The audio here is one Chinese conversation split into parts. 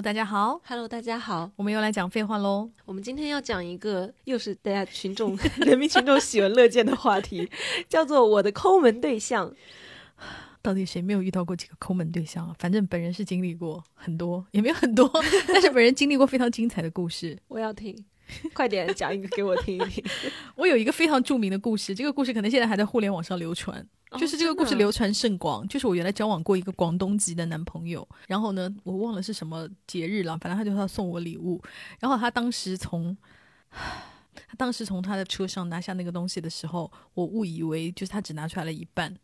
大家好，Hello，大家好，我们又来讲废话喽。我们今天要讲一个又是大家群众、人民群众喜闻乐见的话题，叫做我的抠门对象。到底谁没有遇到过几个抠门对象啊？反正本人是经历过很多，也没有很多，但是本人经历过非常精彩的故事。我要听，快点讲一个给我听一听。我有一个非常著名的故事，这个故事可能现在还在互联网上流传。就是这个故事流传甚广，就是我原来交往过一个广东籍的男朋友，然后呢，我忘了是什么节日了，反正他就要送我礼物，然后他当时从，他当时从他的车上拿下那个东西的时候，我误以为就是他只拿出来了一半，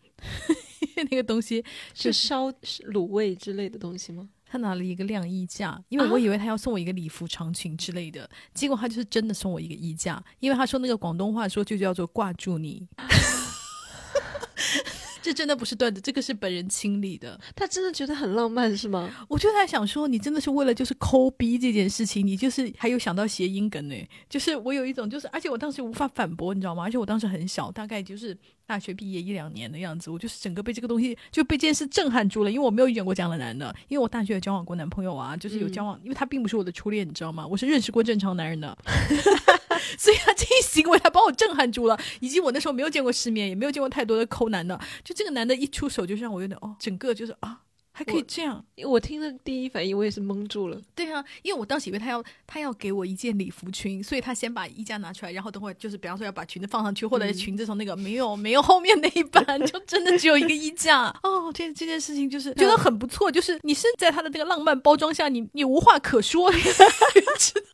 那个东西是烧卤味之类的东西吗？他拿了一个晾衣架，因为我以为他要送我一个礼服长裙之类的，结果他就是真的送我一个衣架，因为他说那个广东话说就叫做挂住你。这真的不是段子，这个是本人亲历的。他真的觉得很浪漫是吗？我就在想说，你真的是为了就是抠逼这件事情，你就是还有想到谐音梗呢。就是我有一种就是，而且我当时无法反驳，你知道吗？而且我当时很小，大概就是大学毕业一两年的样子，我就是整个被这个东西就被这件事震撼住了，因为我没有遇见过这样的男的，因为我大学有交往过男朋友啊，就是有交往，因为他并不是我的初恋，你知道吗？我是认识过正常男人的。所以他这一行为，他把我震撼住了，以及我那时候没有见过世面，也没有见过太多的抠男的，就这个男的一出手，就让我有点哦，整个就是啊。还可以这样，我听的第一反应我也是懵住了。对啊，因为我当时以为他要他要给我一件礼服裙，所以他先把衣架拿出来，然后等会就是比方说要把裙子放上去，或者是裙子从那个没有 没有后面那一半，就真的只有一个衣架。哦，这这件事情就是觉得很不错，就是你是在他的那个浪漫包装下，你你无话可说。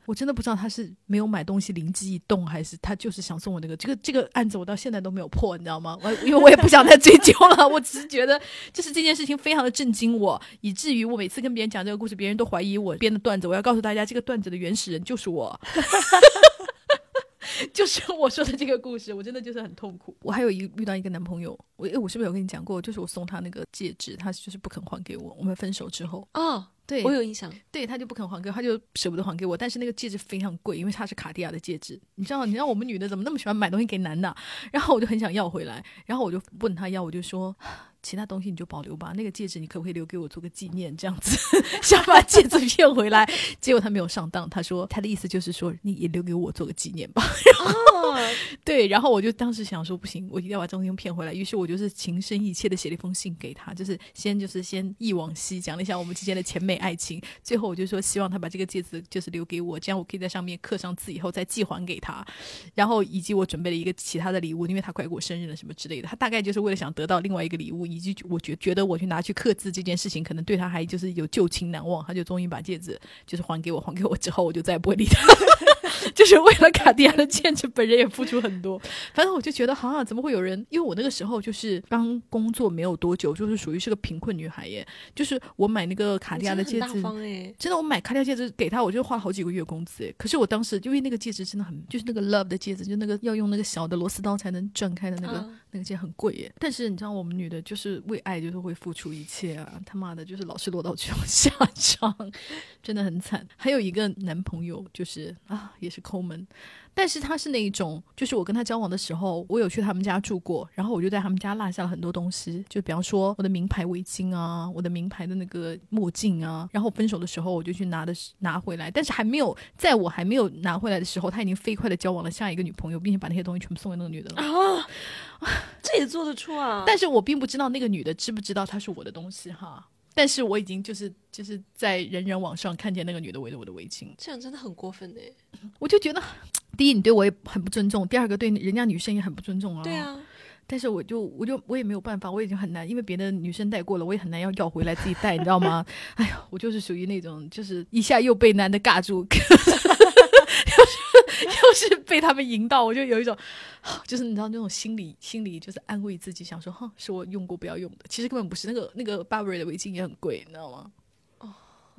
我真的不知道他是没有买东西灵机一动，还是他就是想送我那个这个这个案子，我到现在都没有破，你知道吗？我因为我也不想再追究了，我只是觉得就是这件事情非常的震惊。我以至于我每次跟别人讲这个故事，别人都怀疑我编的段子。我要告诉大家，这个段子的原始人就是我，就是我说的这个故事。我真的就是很痛苦。我还有一遇到一个男朋友，我我是不是有跟你讲过？就是我送他那个戒指，他就是不肯还给我。我们分手之后啊。对，我有印象。对他就不肯还给我，他就舍不得还给我。但是那个戒指非常贵，因为它是卡地亚的戒指。你知道，你知道我们女的怎么那么喜欢买东西给男的？然后我就很想要回来，然后我就问他要，我就说。其他东西你就保留吧，那个戒指你可不可以留给我做个纪念？这样子 想把戒指骗回来，结果他没有上当。他说他的意思就是说你也留给我做个纪念吧。然 后 对，然后我就当时想说不行，我一定要把这东西骗回来。于是我就是情深意切的写了一封信给他，就是先就是先忆往昔，讲了一下我们之间的甜美爱情。最后我就说希望他把这个戒指就是留给我，这样我可以在上面刻上字，以后再寄还给他。然后以及我准备了一个其他的礼物，因为他快过生日了什么之类的。他大概就是为了想得到另外一个礼物。以及我觉觉得我去拿去刻字这件事情，可能对他还就是有旧情难忘，他就终于把戒指就是还给我，还给我之后，我就再也不会理他。就是为了卡地亚的戒指，本人也付出很多。反正我就觉得，哈，怎么会有人？因为我那个时候就是刚工作没有多久，就是属于是个贫困女孩耶。就是我买那个卡地亚的戒指，真的，我买卡地亚戒指给他，我就花了好几个月工资。哎，可是我当时因为那个戒指真的很，就是那个 love 的戒指，就那个要用那个小的螺丝刀才能转开的那个那个戒很贵耶。但是你知道，我们女的就是为爱就是会付出一切啊！他妈的，就是老是落到这种下场，真的很惨。还有一个男朋友，就是啊，也是抠门，但是他是那一种，就是我跟他交往的时候，我有去他们家住过，然后我就在他们家落下了很多东西，就比方说我的名牌围巾啊，我的名牌的那个墨镜啊，然后分手的时候我就去拿的拿回来，但是还没有在我还没有拿回来的时候，他已经飞快的交往了下一个女朋友，并且把那些东西全部送给那个女的了啊。这也做得出啊！但是我并不知道那个女的知不知道她是我的东西哈。但是我已经就是就是在人人网上看见那个女的围着我的围巾，这样真的很过分的。我就觉得，第一你对我也很不尊重，第二个对人家女生也很不尊重啊。对啊。但是我就我就我也没有办法，我已经很难，因为别的女生带过了，我也很难要要回来自己带，你知道吗？哎呀，我就是属于那种，就是一下又被男的尬住。又是被他们引导，我就有一种，就是你知道那种心理心理，就是安慰自己，想说，哼，是我用过不要用的，其实根本不是。那个那个 Burberry 的围巾也很贵，你知道吗？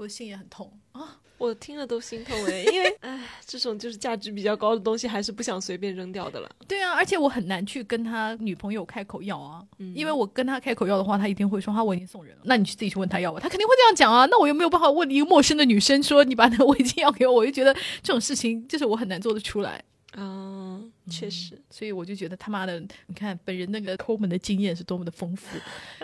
哦，我的心也很痛啊。我听了都心痛哎，因为哎，这种就是价值比较高的东西，还是不想随便扔掉的了。对啊，而且我很难去跟他女朋友开口要啊，因为我跟他开口要的话，他一定会说他我已经送人了。那你去自己去问他要吧，他肯定会这样讲啊。那我又没有办法问一个陌生的女生说你把那个围巾要给我，我就觉得这种事情就是我很难做得出来。啊，确实，所以我就觉得他妈的，你看本人那个抠门的经验是多么的丰富，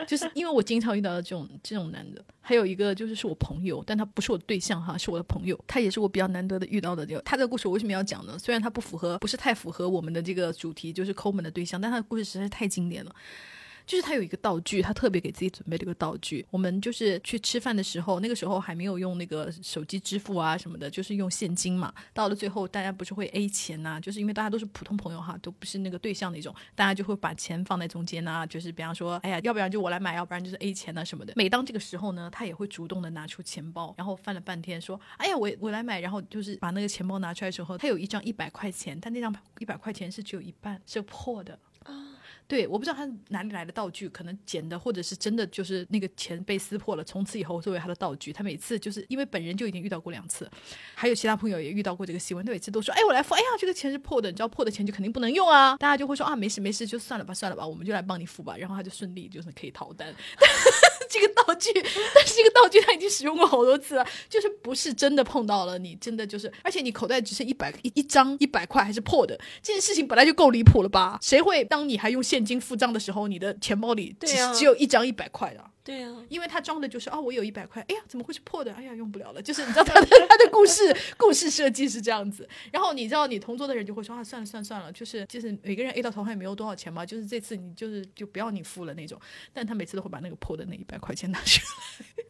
就是因为我经常遇到的这种这种男的，还有一个就是是我朋友，但他不是我的对象哈，是我的朋友，他也是我比较难得的遇到的。这个他这个故事我为什么要讲呢？虽然他不符合，不是太符合我们的这个主题，就是抠门的对象，但他的故事实在是太经典了。就是他有一个道具，他特别给自己准备了一个道具。我们就是去吃饭的时候，那个时候还没有用那个手机支付啊什么的，就是用现金嘛。到了最后，大家不是会 A 钱呐？就是因为大家都是普通朋友哈，都不是那个对象那种，大家就会把钱放在中间呐。就是比方说，哎呀，要不然就我来买，要不然就是 A 钱呐什么的。每当这个时候呢，他也会主动的拿出钱包，然后翻了半天说，哎呀，我我来买。然后就是把那个钱包拿出来之后，他有一张一百块钱，但那张一百块钱是只有一半是破的。对，我不知道他哪里来的道具，可能捡的，或者是真的就是那个钱被撕破了，从此以后作为他的道具。他每次就是因为本人就已经遇到过两次，还有其他朋友也遇到过这个新闻，他每次都说：“哎，我来付。”哎呀，这个钱是破的，你知道破的钱就肯定不能用啊。大家就会说：“啊，没事没事，就算了吧，算了吧，我们就来帮你付吧。”然后他就顺利就是可以逃单。这个道具，但是这个道具他已经使用过好多次了，就是不是真的碰到了你，真的就是，而且你口袋只剩一百一一张一百块还是破的，这件事情本来就够离谱了吧？谁会当你还用现金付账的时候，你的钱包里只只有一张一百块的？对呀，因为他装的就是哦，我有一百块，哎呀，怎么会是破的？哎呀，用不了了。就是你知道他的 他的故事故事设计是这样子，然后你知道你同桌的人就会说啊，算了算了算了，就是就是每个人 A 到头还也没有多少钱嘛，就是这次你就是就不要你付了那种，但他每次都会把那个破的那一百块钱拿出来。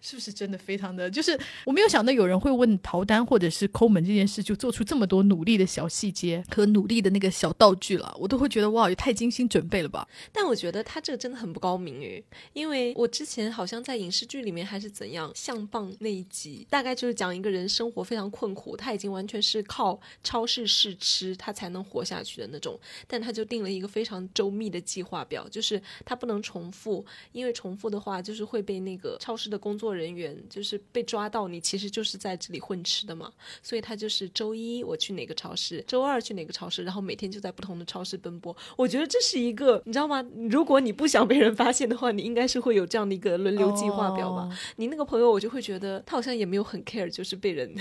是不是真的非常的？就是我没有想到有人会问逃单或者是抠门这件事，就做出这么多努力的小细节和努力的那个小道具了，我都会觉得哇，也太精心准备了吧。但我觉得他这个真的很不高明诶，因为我之前好像在影视剧里面还是怎样，相棒那一集，大概就是讲一个人生活非常困苦，他已经完全是靠超市试吃他才能活下去的那种，但他就定了一个非常周密的计划表，就是他不能重复，因为重复的话就是会被那个超市的工作。做人员就是被抓到，你其实就是在这里混吃的嘛，所以他就是周一我去哪个超市，周二去哪个超市，然后每天就在不同的超市奔波。我觉得这是一个，你知道吗？如果你不想被人发现的话，你应该是会有这样的一个轮流计划表吧。你那个朋友，我就会觉得他好像也没有很 care，就是被人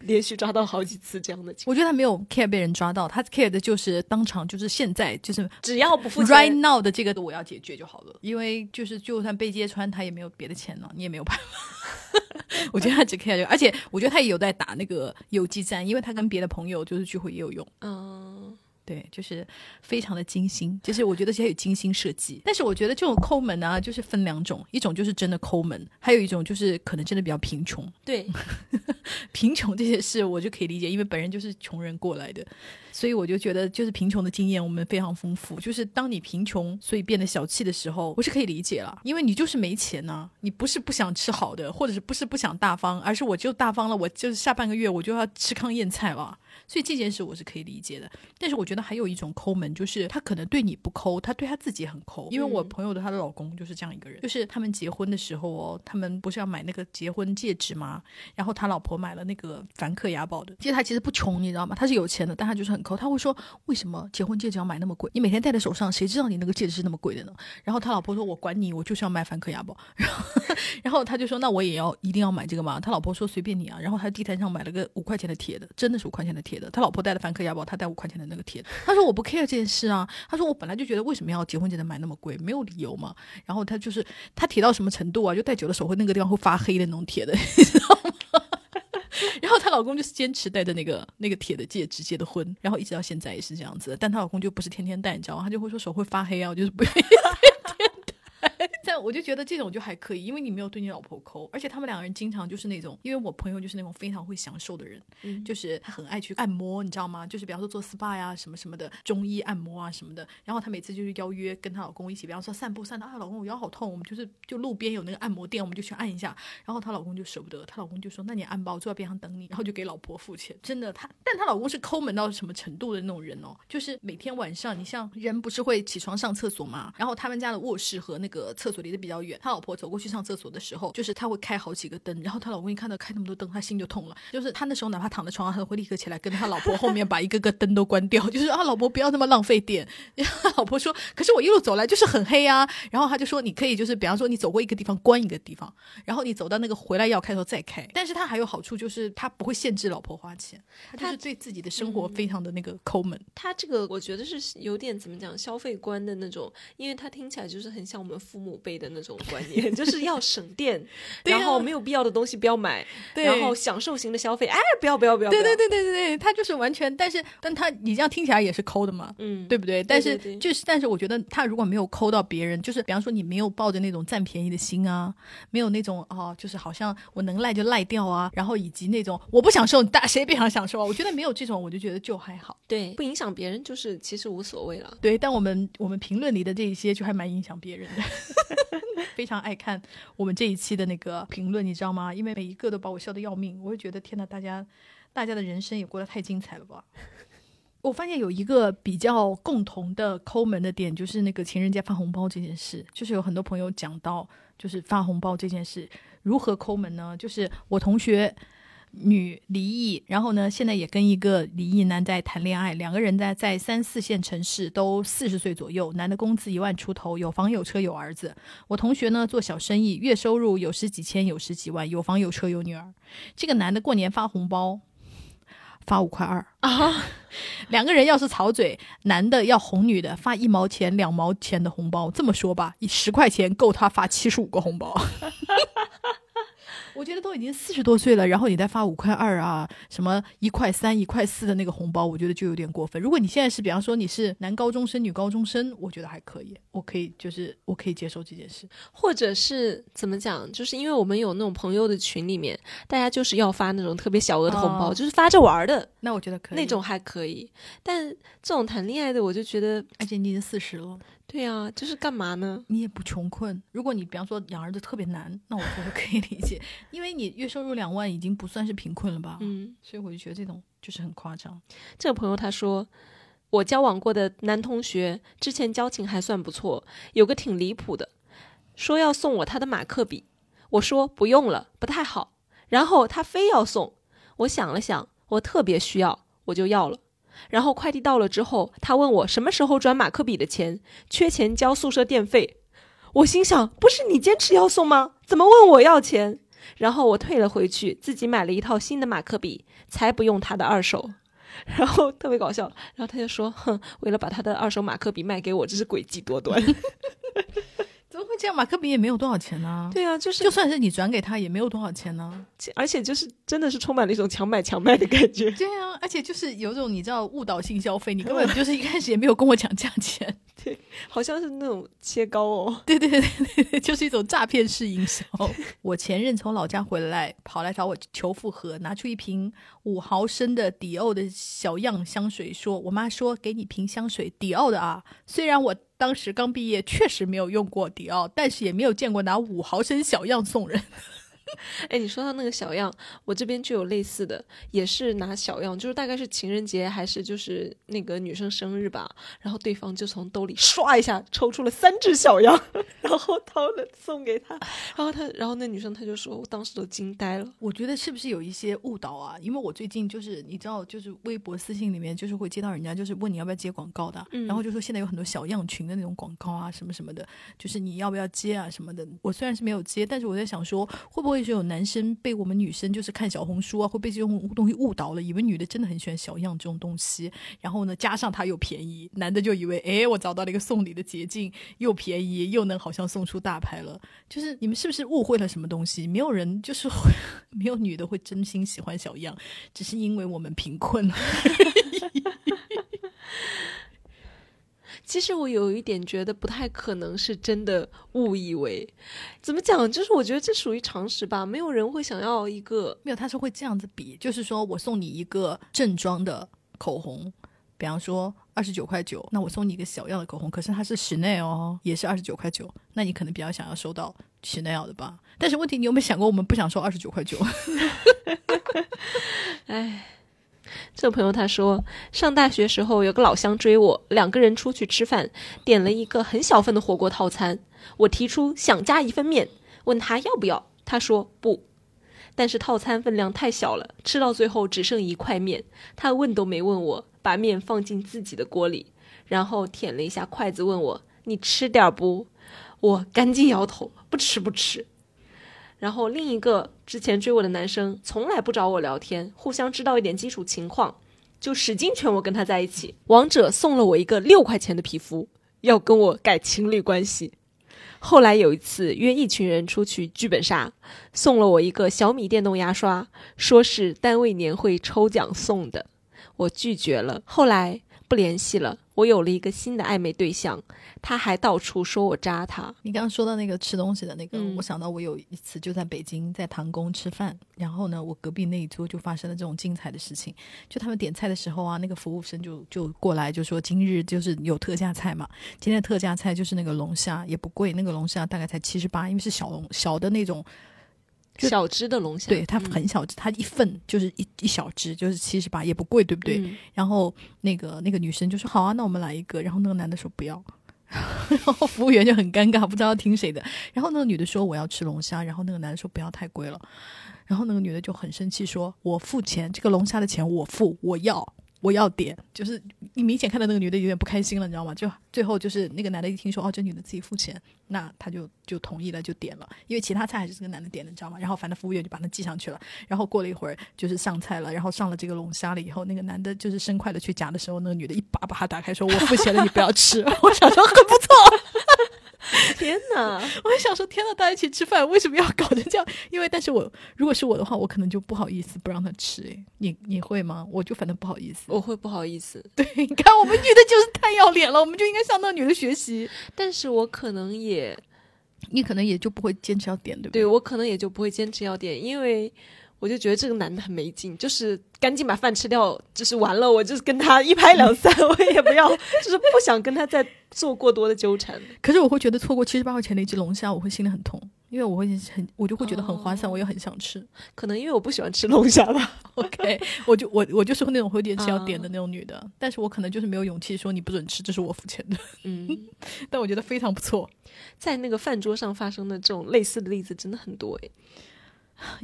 连续抓到好几次这样的。我觉得他没有 care 被人抓到，他 care 的就是当场就是现在就是只要不付 right now 的这个我要解决就好了，因为就是就算被揭穿，他也没有别的钱了，你也没有办法。我觉得他只 care 这个，而且我觉得他也有在打那个游击战，因为他跟别的朋友就是聚会也有用。嗯，对，就是非常的精心，就是我觉得这些有精心设计。但是我觉得这种抠门呢，就是分两种，一种就是真的抠门，还有一种就是可能真的比较贫穷。对，贫穷这些事我就可以理解，因为本人就是穷人过来的。所以我就觉得，就是贫穷的经验我们非常丰富。就是当你贫穷，所以变得小气的时候，我是可以理解了，因为你就是没钱呢。你不是不想吃好的，或者是不是不想大方，而是我就大方了，我就是下半个月我就要吃糠咽菜了。所以这件事我是可以理解的。但是我觉得还有一种抠门，就是他可能对你不抠，他对他自己很抠。因为我朋友的她的老公就是这样一个人，就是他们结婚的时候哦，他们不是要买那个结婚戒指吗？然后他老婆买了那个梵克雅宝的，其实他其实不穷，你知道吗？他是有钱的，但他就是很。他会说：“为什么结婚戒指要买那么贵？你每天戴在手上，谁知道你那个戒指是那么贵的呢？”然后他老婆说：“我管你，我就是要买梵克雅宝。”然后，然后他就说：“那我也要一定要买这个吗？”他老婆说：“随便你啊。”然后他地摊上买了个五块钱的铁的，真的是五块钱的铁的。他老婆戴的梵克雅宝，他戴五块钱的那个铁。他说：“我不 care 这件事啊。”他说：“我本来就觉得为什么要结婚戒指买那么贵，没有理由嘛。”然后他就是他铁到什么程度啊？就戴久了手会那个地方会发黑的那种铁的，然后她老公就是坚持戴着那个那个铁的戒指结的婚，然后一直到现在也是这样子。但她老公就不是天天戴，你知道吗？他就会说手会发黑啊，我就是不愿意。但我就觉得这种就还可以，因为你没有对你老婆抠，而且他们两个人经常就是那种，因为我朋友就是那种非常会享受的人，就是他很爱去按摩，你知道吗？就是比方说做 SPA 呀什么什么的，中医按摩啊什么的。然后她每次就是邀约跟她老公一起，比方说散步散到啊，老公我腰好痛，我们就是就路边有那个按摩店，我们就去按一下。然后她老公就舍不得，她老公就说那你按吧，我坐在边上等你，然后就给老婆付钱。真的，她但她老公是抠门到什么程度的那种人哦，就是每天晚上，你像人不是会起床上厕所嘛，然后他们家的卧室和那个厕所。离得比较远。他老婆走过去上厕所的时候，就是他会开好几个灯，然后他老公一看到开那么多灯，他心就痛了。就是他那时候哪怕躺在床上，他都会立刻起来跟他老婆后面把一个个灯都关掉，就是啊，老婆不要那么浪费电。然后他老婆说，可是我一路走来就是很黑啊。然后他就说，你可以就是比方说你走过一个地方关一个地方，然后你走到那个回来要开的时候再开。但是他还有好处就是他不会限制老婆花钱，他就是对自己的生活非常的那个抠门。他这个我觉得是有点怎么讲消费观的那种，因为他听起来就是很像我们父母辈的那种观 念，就是要省电，然后没有必要的东西不要买，对然后享受型的消费，哎，不要不要不要，对对，对对对对，他就是完全，但是但他你这样听起来也是抠的嘛，嗯，对不对？但是就是，但是我觉得他如果没有抠到别人，就是比方说你没有抱着那种占便宜的心啊，没有那种哦，就是好像我能赖就赖掉啊，然后以及那种我不享受，大谁也别想享受啊？我觉得没有这种，我就觉得就还好。对，不影响别人就是其实无所谓了。对，但我们我们评论里的这一些就还蛮影响别人的，非常爱看我们这一期的那个评论，你知道吗？因为每一个都把我笑得要命，我就觉得天呐，大家大家的人生也过得太精彩了吧。我发现有一个比较共同的抠门的点，就是那个情人节发红包这件事，就是有很多朋友讲到，就是发红包这件事如何抠门呢？就是我同学女离异，然后呢，现在也跟一个离异男在谈恋爱，两个人在在三四线城市，都四十岁左右，男的工资一万出头，有房有车有儿子。我同学呢做小生意，月收入有十几千，有十几万，有房有车有女儿。这个男的过年发红包。发五块二啊！两个人要是吵嘴，男的要哄女的，发一毛钱、两毛钱的红包。这么说吧，以十块钱够他发七十五个红包。我觉得都已经四十多岁了，然后你再发五块二啊，什么一块三、一块四的那个红包，我觉得就有点过分。如果你现在是，比方说你是男高中生、女高中生，我觉得还可以，我可以就是我可以接受这件事。或者是怎么讲，就是因为我们有那种朋友的群里面，大家就是要发那种特别小额的红包，哦就是发着玩儿的那我觉得可以，那种还可以。但这种谈恋爱的，我就觉得，而且你已经四十了。对啊，就是干嘛呢？你也不穷困。如果你比方说养儿子特别难，那我觉得可以理解，因为你月收入两万已经不算是贫困了吧？嗯，所以我就觉得这种就是很夸张。这个朋友他说，我交往过的男同学之前交情还算不错，有个挺离谱的，说要送我他的马克笔，我说不用了，不太好，然后他非要送，我想了想，我特别需要，我就要了。然后快递到了之后，他问我什么时候转马克笔的钱，缺钱交宿舍电费。我心想，不是你坚持要送吗？怎么问我要钱？然后我退了回去，自己买了一套新的马克笔，才不用他的二手。然后特别搞笑，然后他就说：“哼，为了把他的二手马克笔卖给我，真是诡计多端。这样？马克笔也没有多少钱呢、对啊，就是就算是你转给他，也没有多少钱呢。而且就是真的是充满了一种强买强卖的感觉。对啊，而且就是有种你知道误导性消费，你根本就是一开始也没有跟我讲价钱。好像是那种切糕哦。对对对对对，就是一种诈骗式营销。我前任从老家回来，跑来找我求复合，拿出一瓶五毫升的迪奥的小样香水，说：“我妈说给你瓶香水，迪奥的啊。虽然我当时刚毕业，确实没有用过迪奥，但是也没有见过拿五毫升小样送人。哎，你说到那个小样，我这边就有类似的，也是拿小样，就是大概是情人节还是就是那个女生生日吧，然后对方就从兜里唰一下抽出了三只小样，然后掏了送给他，然后他，然后那女生她就说，我当时都惊呆了。我觉得是不是有一些误导啊？因为我最近就是你知道，就是微博私信里面就是会接到人家就是问你要不要接广告的，然后就说现在有很多小样群的那种广告啊，什么什么的，就是你要不要接啊什么的。我虽然是没有接，但是我在想说，会不会是有男生被我们女生就是看小红书啊，会被这种东西误导了，以为女的真的很喜欢小样这种东西，然后呢加上它又便宜，男的就以为诶，我找到了一个送礼的捷径，又便宜又能好像送出大牌了。就是你们是不是误会了什么东西？没有人就是 会没有女的会真心喜欢小样，只是因为我们贫困。其实我有一点觉得不太可能是真的误以为，怎么讲？就是我觉得这属于常识吧，没有人会想要一个没有，他是会这样子比，就是说我送你一个正装的口红，比方说二十九块九，那我送你一个小样的口红，可是它是 Chanel 哦，也是二十九块九，那你可能比较想要收到 Chanel 的吧？但是问题，你有没有想过，我们不想收二十九块九？哎，这朋友他说，上大学时候有个老乡追我，两个人出去吃饭，点了一个很小份的火锅套餐。我提出想加一份面，问他要不要，他说不。但是套餐分量太小了，吃到最后只剩一块面。他问都没问我，把面放进自己的锅里，然后舔了一下筷子，问我：“你吃点不？”我赶紧摇头，不吃不吃。然后另一个之前追我的男生从来不找我聊天，互相知道一点基础情况，就使劲劝我跟他在一起。王者送了我一个六块钱的皮肤，要跟我改情侣关系。后来有一次约一群人出去剧本杀，送了我一个小米电动牙刷，说是单位年会抽奖送的，我拒绝了。后来不联系了。我有了一个新的暧昧对象，他还到处说我渣他。你刚刚说到那个吃东西的那个，嗯我想到我有一次就在北京在唐宫吃饭，然后呢，我隔壁那一桌就发生了这种精彩的事情。就他们点菜的时候啊，那个服务生就就过来就说今日就是有特价菜嘛，今天的特价菜就是那个龙虾，也不贵，那个龙虾大概才七十八，因为是小龙小的那种，就小只的龙虾，对，它嗯很小只，它一份就是一一小只，就是七十八，也不贵，对不对？嗯然后那个那个女生就说好啊，那我们来一个。然后那个男的说不要，然后服务员就很尴尬，不知道要听谁的。然后那个女的说我要吃龙虾，然后那个男的说不要太贵了。然后那个女的就很生气说，我付钱，这个龙虾的钱我付，我要。我要点，就是你明显看到那个女的有点不开心了，你知道吗？就最后就是那个男的一听说哦，这女的自己付钱，那他就就同意了，就点了，因为其他菜还是这个男的点的，你知道吗？然后反正服务员就把他记上去了。然后过了一会儿，就是上菜了，然后上了这个龙虾了以后，那个男的就是生快的去夹的时候，那个女的一把把他打开，说：“我付钱了，你不要吃。” 我想说很不错，天哪！我就想说天呐，大家一起吃饭为什么要搞成这样？因为但是我如果是我的话，我可能就不好意思不让他吃。诶，你你会吗？我就反正不好意思。我会不好意思，对，你看我们女的就是太要脸了，我们就应该向那个女的学习。但是我可能也你可能也就不会坚持要点，对不对我可能也就不会坚持要点，因为我就觉得这个男的很没劲，就是赶紧把饭吃掉，就是完了，我就是跟他一拍两散，我也不要，就是不想跟他再做过多的纠缠。可是我会觉得错过七十八块钱的一只龙虾，我会心里很痛，因为我会很，我就会觉得很划算，哦我也很想吃。可能因为我不喜欢吃龙虾吧。OK，我就我我就是那种会点吃要点的那种女的，但是我可能就是没有勇气说你不准吃，这是我付钱的。嗯，但我觉得非常不错，在那个饭桌上发生的这种类似的例子真的很多诶。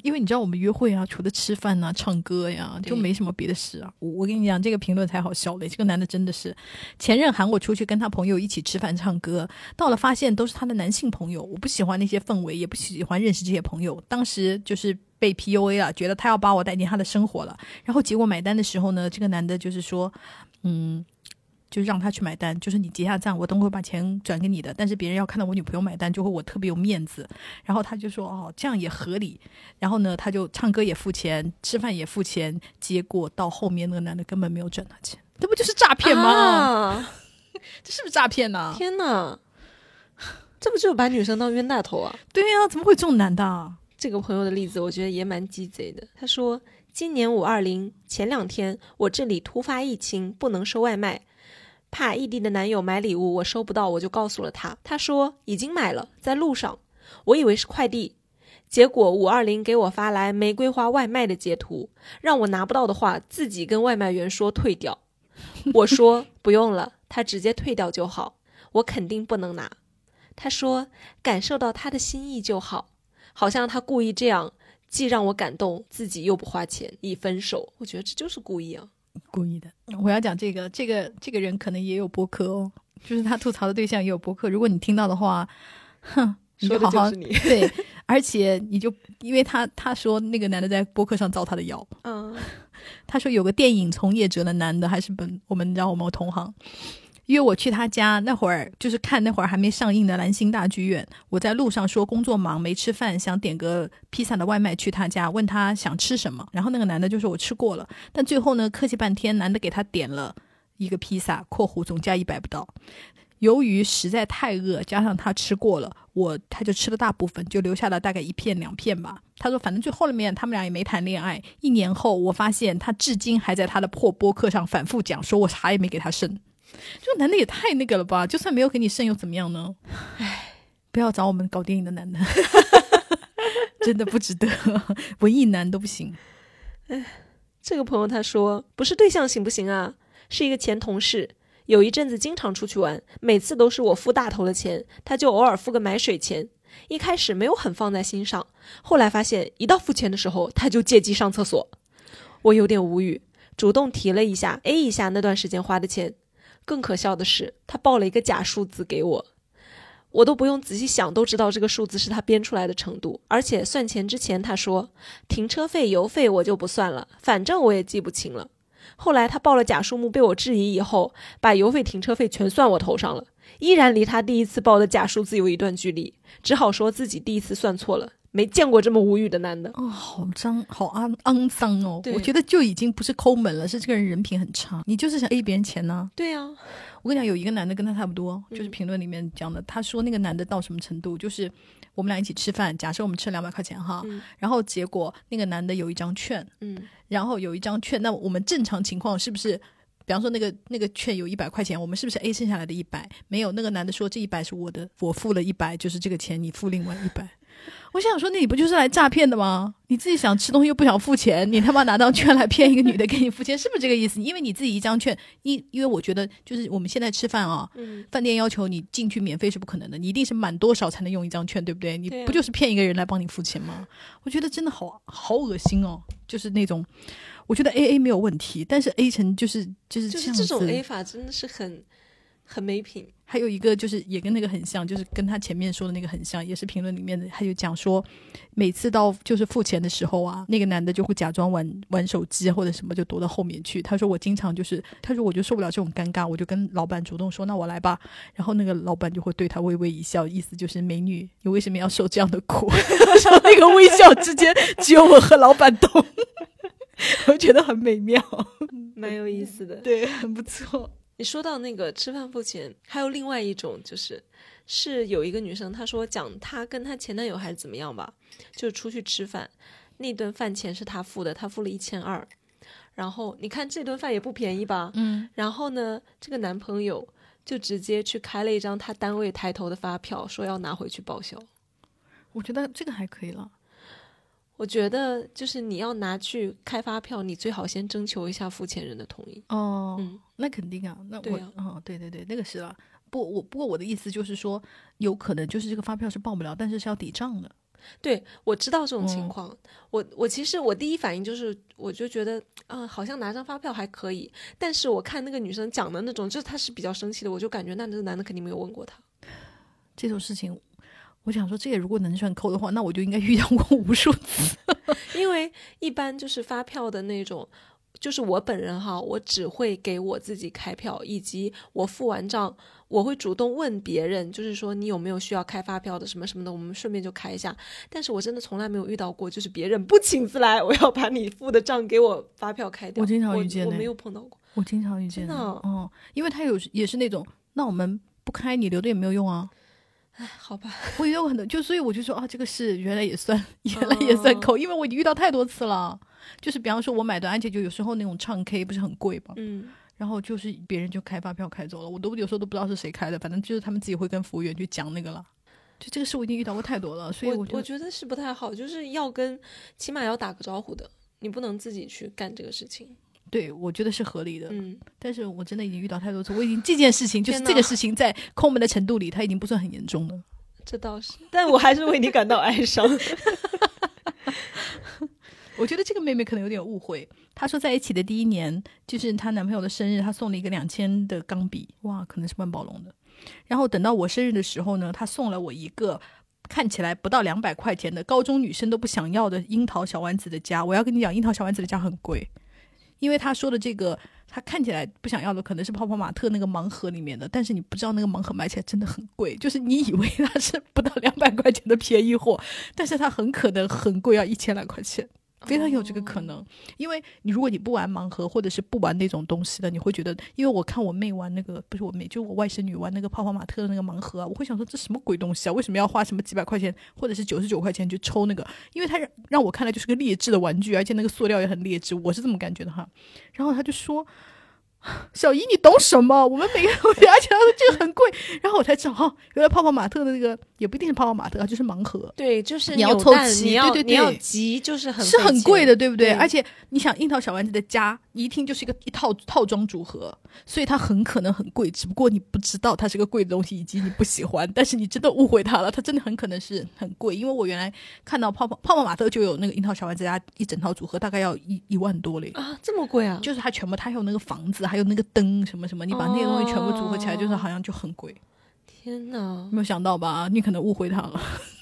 因为你知道我们约会啊，除了吃饭啊、唱歌呀，对就没什么别的事啊。我我跟你讲，这个评论才好笑嘞。这个男的真的是，前任喊我出去跟他朋友一起吃饭唱歌，到了发现都是他的男性朋友，我不喜欢那些氛围，也不喜欢认识这些朋友。当时就是被 PUA 了，觉得他要把我带进他的生活了。然后结果买单的时候呢，这个男的就是说，嗯。就让他去买单，就是你结下账，我等会把钱转给你的。但是别人要看到我女朋友买单，就会我特别有面子。然后他就说哦，这样也合理。然后呢，他就唱歌也付钱，吃饭也付钱。结果到后面那个男的根本没有转他钱，这不就是诈骗吗？啊！这是不是诈骗呢、天哪，这不就是把女生当冤大头啊？对呀、怎么会有这种男的啊？这个朋友的例子，我觉得也蛮鸡贼的。他说，今年五二零前两天，我这里突发疫情，不能收外卖，怕异地的男友买礼物我收不到，我就告诉了他。他说已经买了，在路上。我以为是快递，结果五二零给我发来玫瑰花外卖的截图，让我拿不到的话，自己跟外卖员说退掉。我说不用了，他直接退掉就好，我肯定不能拿。他说感受到他的心意就好。好像他故意这样，既让我感动，自己又不花钱，一分手。我觉得这就是故意啊。故意的。我要讲这个，这个这个人可能也有播客哦，就是他吐槽的对象也有播客。如果你听到的话，哼，你说就好好。对，而且你就因为他他说那个男的在播客上造他的谣，嗯，他说有个电影从业者的男的，还是本我们你知道我们同行约我去他家，那会儿就是看那会儿还没上映的蓝星大剧院。我在路上说工作忙没吃饭，想点个披萨的外卖去他家，问他想吃什么，然后那个男的就说我吃过了，但最后呢客气半天，男的给他点了一个披萨（括弧总价一百不到）。由于实在太饿，加上他吃过了，我他就吃了大部分，就留下了大概一片两片吧。他说，反正最后面他们俩也没谈恋爱。一年后，我发现他至今还在他的破播客上反复讲，说我啥也没给他剩。这个男的也太那个了吧？就算没有给你剩又怎么样呢？唉，不要找我们搞电影的男的，真的不值得，文艺男都不行。这个朋友他说不是对象行不行啊？是一个前同事，有一阵子经常出去玩，每次都是我付大头的钱，他就偶尔付个买水钱。一开始没有很放在心上，后来发现一到付钱的时候，他就借机上厕所。我有点无语，主动提了一下 A 一下那段时间花的钱。更可笑的是，他报了一个假数字给我，我都不用仔细想都知道这个数字是他编出来的程度。而且算钱之前他说停车费、油费我就不算了，反正我也记不清了。后来他报了假数目，被我质疑以后，把油费、停车费全算我头上了，依然离他第一次报的假数字有一段距离，只好说自己第一次算错了。没见过这么无语的男的哦，好脏，好肮肮脏哦！我觉得就已经不是抠门了，是这个人人品很差。你就是想 A 别人钱呢、对呀、我跟你讲，有一个男的跟他差不多，嗯就是评论里面讲的，他说那个男的到什么程度，就是我们俩一起吃饭，假设我们吃两百块钱哈，嗯然后结果那个男的有一张券，嗯然后有一张券，那我们正常情况是不是？比方说那个那个券有一百块钱，我们是不是 A 剩下来的一百？没有，那个男的说这一百是我的，我付了一百，就是这个钱你付另外一百。我想说，那你不就是来诈骗的吗？你自己想吃东西又不想付钱，你他妈拿张券来骗一个女的给你付钱，是不是这个意思？因为你自己一张券，因因为我觉得就是我们现在吃饭啊，嗯，饭店要求你进去免费是不可能的，你一定是满多少才能用一张券，对不对？你不就是骗一个人来帮你付钱吗？我觉得真的好好恶心哦，就是那种，我觉得 A A 没有问题，但是 A 成就是就是。就是这种 A 法真的是很很没品。还有一个就是也跟那个很像，就是跟他前面说的那个很像，也是评论里面的，他就讲说，每次到就是付钱的时候啊，那个男的就会假装玩玩手机或者什么，就躲到后面去。他说我经常就是，他说我就受不了这种尴尬，我就跟老板主动说，那我来吧。然后那个老板就会对他微微一笑，意思就是美女，你为什么要受这样的苦？那个微笑之间只有我和老板懂，我觉得很美妙，蛮有意思的。对，很不错。你说到那个吃饭付钱，还有另外一种就是，是有一个女生她说讲她跟她前男友还是怎么样吧，就是出去吃饭，那顿饭钱是她付的，她付了一千二，然后你看这顿饭也不便宜吧，嗯，然后呢，这个男朋友就直接去开了一张他单位抬头的发票，说要拿回去报销。我觉得这个还可以了。我觉得就是你要拿去开发票，你最好先征求一下付钱人的同意。哦，嗯那肯定啊，那我啊哦，对对对，那个是啊。不，我不过我的意思就是说，有可能就是这个发票是报不了，但是是要抵账的。对，我知道这种情嗯况。我我其实我第一反应就是，我就觉得，嗯、好像拿张发票还可以。但是我看那个女生讲的那种，就是她是比较生气的，我就感觉那这个男的肯定没有问过她。这种事情，我想说，这也如果能算扣的话，那我就应该遇到过无数次。因为一般就是发票的那种，就是我本人哈，我只会给我自己开票，以及我付完账，我会主动问别人，就是说你有没有需要开发票的什么什么的，我们顺便就开一下。但是我真的从来没有遇到过，就是别人不请自来，我要把你付的账给我发票开掉。我经常遇见呢我没有碰到过。我经常遇见，真的哦哦，因为他有也是那种，那我们不开，你留着也没有用啊。哎，好吧，我也有很多，就所以我就说啊，这个是原来也算，原来也算扣，因为我已经遇到太多次了。就是比方说，我买的安且就有时候那种唱 K 不是很贵嘛，嗯，然后就是别人就开发票开走了，我都有时候都不知道是谁开的，反正就是他们自己会跟服务员去讲那个了。就这个事我已经遇到过太多了，所以我就我觉得是不太好，就是要跟起码要打个招呼的，你不能自己去干这个事情。对我觉得是合理的。嗯，但是我真的已经遇到太多次，我已经这件事情就是这个事情在抠门的程度里，它已经不算很严重了。这倒是，但我还是为你感到哀伤。我觉得这个妹妹可能有点误会。她说在一起的第一年，就是她男朋友的生日，她送了一个两千的钢笔，哇，可能是万宝龙的。然后等到我生日的时候呢，她送了我一个看起来不到两百块钱的高中女生都不想要的樱桃小丸子的家。我要跟你讲，樱桃小丸子的家很贵，因为他说的这个，他看起来不想要的可能是泡泡玛特那个盲盒里面的，但是你不知道那个盲盒买起来真的很贵，就是你以为它是不到两百块钱的便宜货，但是它很可能很贵，要一千来块钱。非常有这个可能，因为你如果你不玩盲盒或者是不玩那种东西的，你会觉得，因为我看我妹玩那个，不是我妹，就我外甥女玩那个泡泡玛特的那个盲盒啊，我会想说这什么鬼东西啊？为什么要花什么几百块钱或者是九十九块钱去抽那个？因为它让我看来就是个劣质的玩具，而且那个塑料也很劣质，我是这么感觉的哈。然后他就说。小姨，你懂什么？我们每个人，而且他说这个很贵，然后我才知道，哈、原来泡泡玛特的那个也不一定是泡泡玛特，就是盲盒。对，就是你要凑齐你要对对你要对集，就是很是很贵的，对不对？对而且你想，樱桃小丸子的家一听就是一个一套套装组合，所以它很可能很贵，只不过你不知道它是个贵的东西，以及你不喜欢，但是你真的误会它了，它真的很可能是很贵。因为我原来看到泡泡泡泡玛特就有那个樱桃小丸子家一整套组合，大概要一一万多嘞。啊，这么贵啊！就是它全部，它还有那个房子，还有那个灯什么什么，你把那些东西全部组合起来，就是好像就很贵。天哪！没有想到吧？你可能误会他了。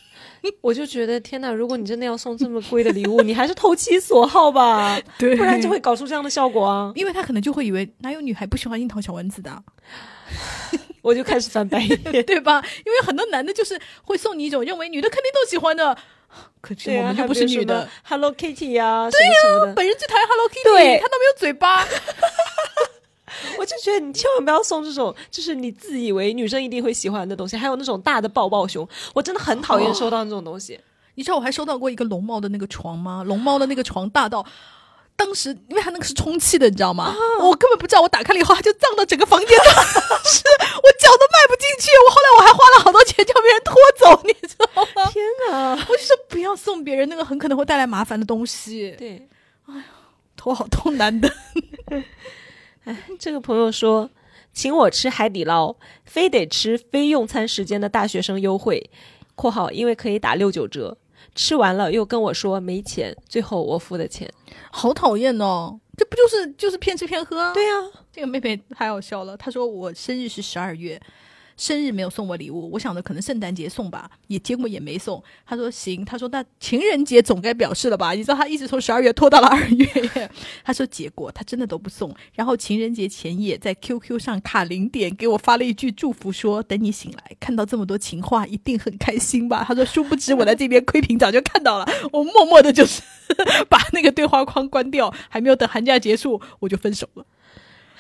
我就觉得天哪！如果你真的要送这么贵的礼物，你还是投其所好吧，对不然就会搞出这样的效果啊！因为他可能就会以为哪有女孩不喜欢樱桃小丸子的啊、我就开始翻白眼。对吧？因为很多男的就是会送你一种认为女的肯定都喜欢的，可是我们就不是女的。，Hello Kitty 呀、什么什么的。本人最讨厌 Hello Kitty，对看到没有嘴巴。我就觉得你千万不要送这种，就是你自以为女生一定会喜欢的东西，还有那种大的抱抱熊，我真的很讨厌收到那种东西。你知道我还收到过一个龙猫的那个床吗？龙猫的那个床大到。当时，因为它那个是充气的，你知道吗？我根本不知道，我打开了以后，它就胀到整个房间都 是，我脚都迈不进去。我后来我还花了好多钱叫别人拖走，你知道吗？天啊！我就说不要送别人那个很可能会带来麻烦的东西，对，哎呀头好痛，男的。这个朋友说，请我吃海底捞，非得吃非用餐时间的大学生优惠（括号因为可以打六九折）。吃完了又跟我说没钱，最后我付的钱。好讨厌哦！这不就是就是骗吃骗喝啊？对呀、这个妹妹太好笑了。她说我生日是十二月，生日没有送我礼物，我想着可能圣诞节送吧，也结果也没送。他说行，他说那情人节总该表示了吧？你知道他一直从十二月拖到了二月 他。说结果他真的都不送，然后情人节前夜在 QQ 上卡零点给我发了一句祝福说，等你醒来看到这么多情话一定很开心吧？他说殊不知我在这边窥屏早就看到了，我默默的就是 把那个对话框关掉，还没有等寒假结束我就分手了。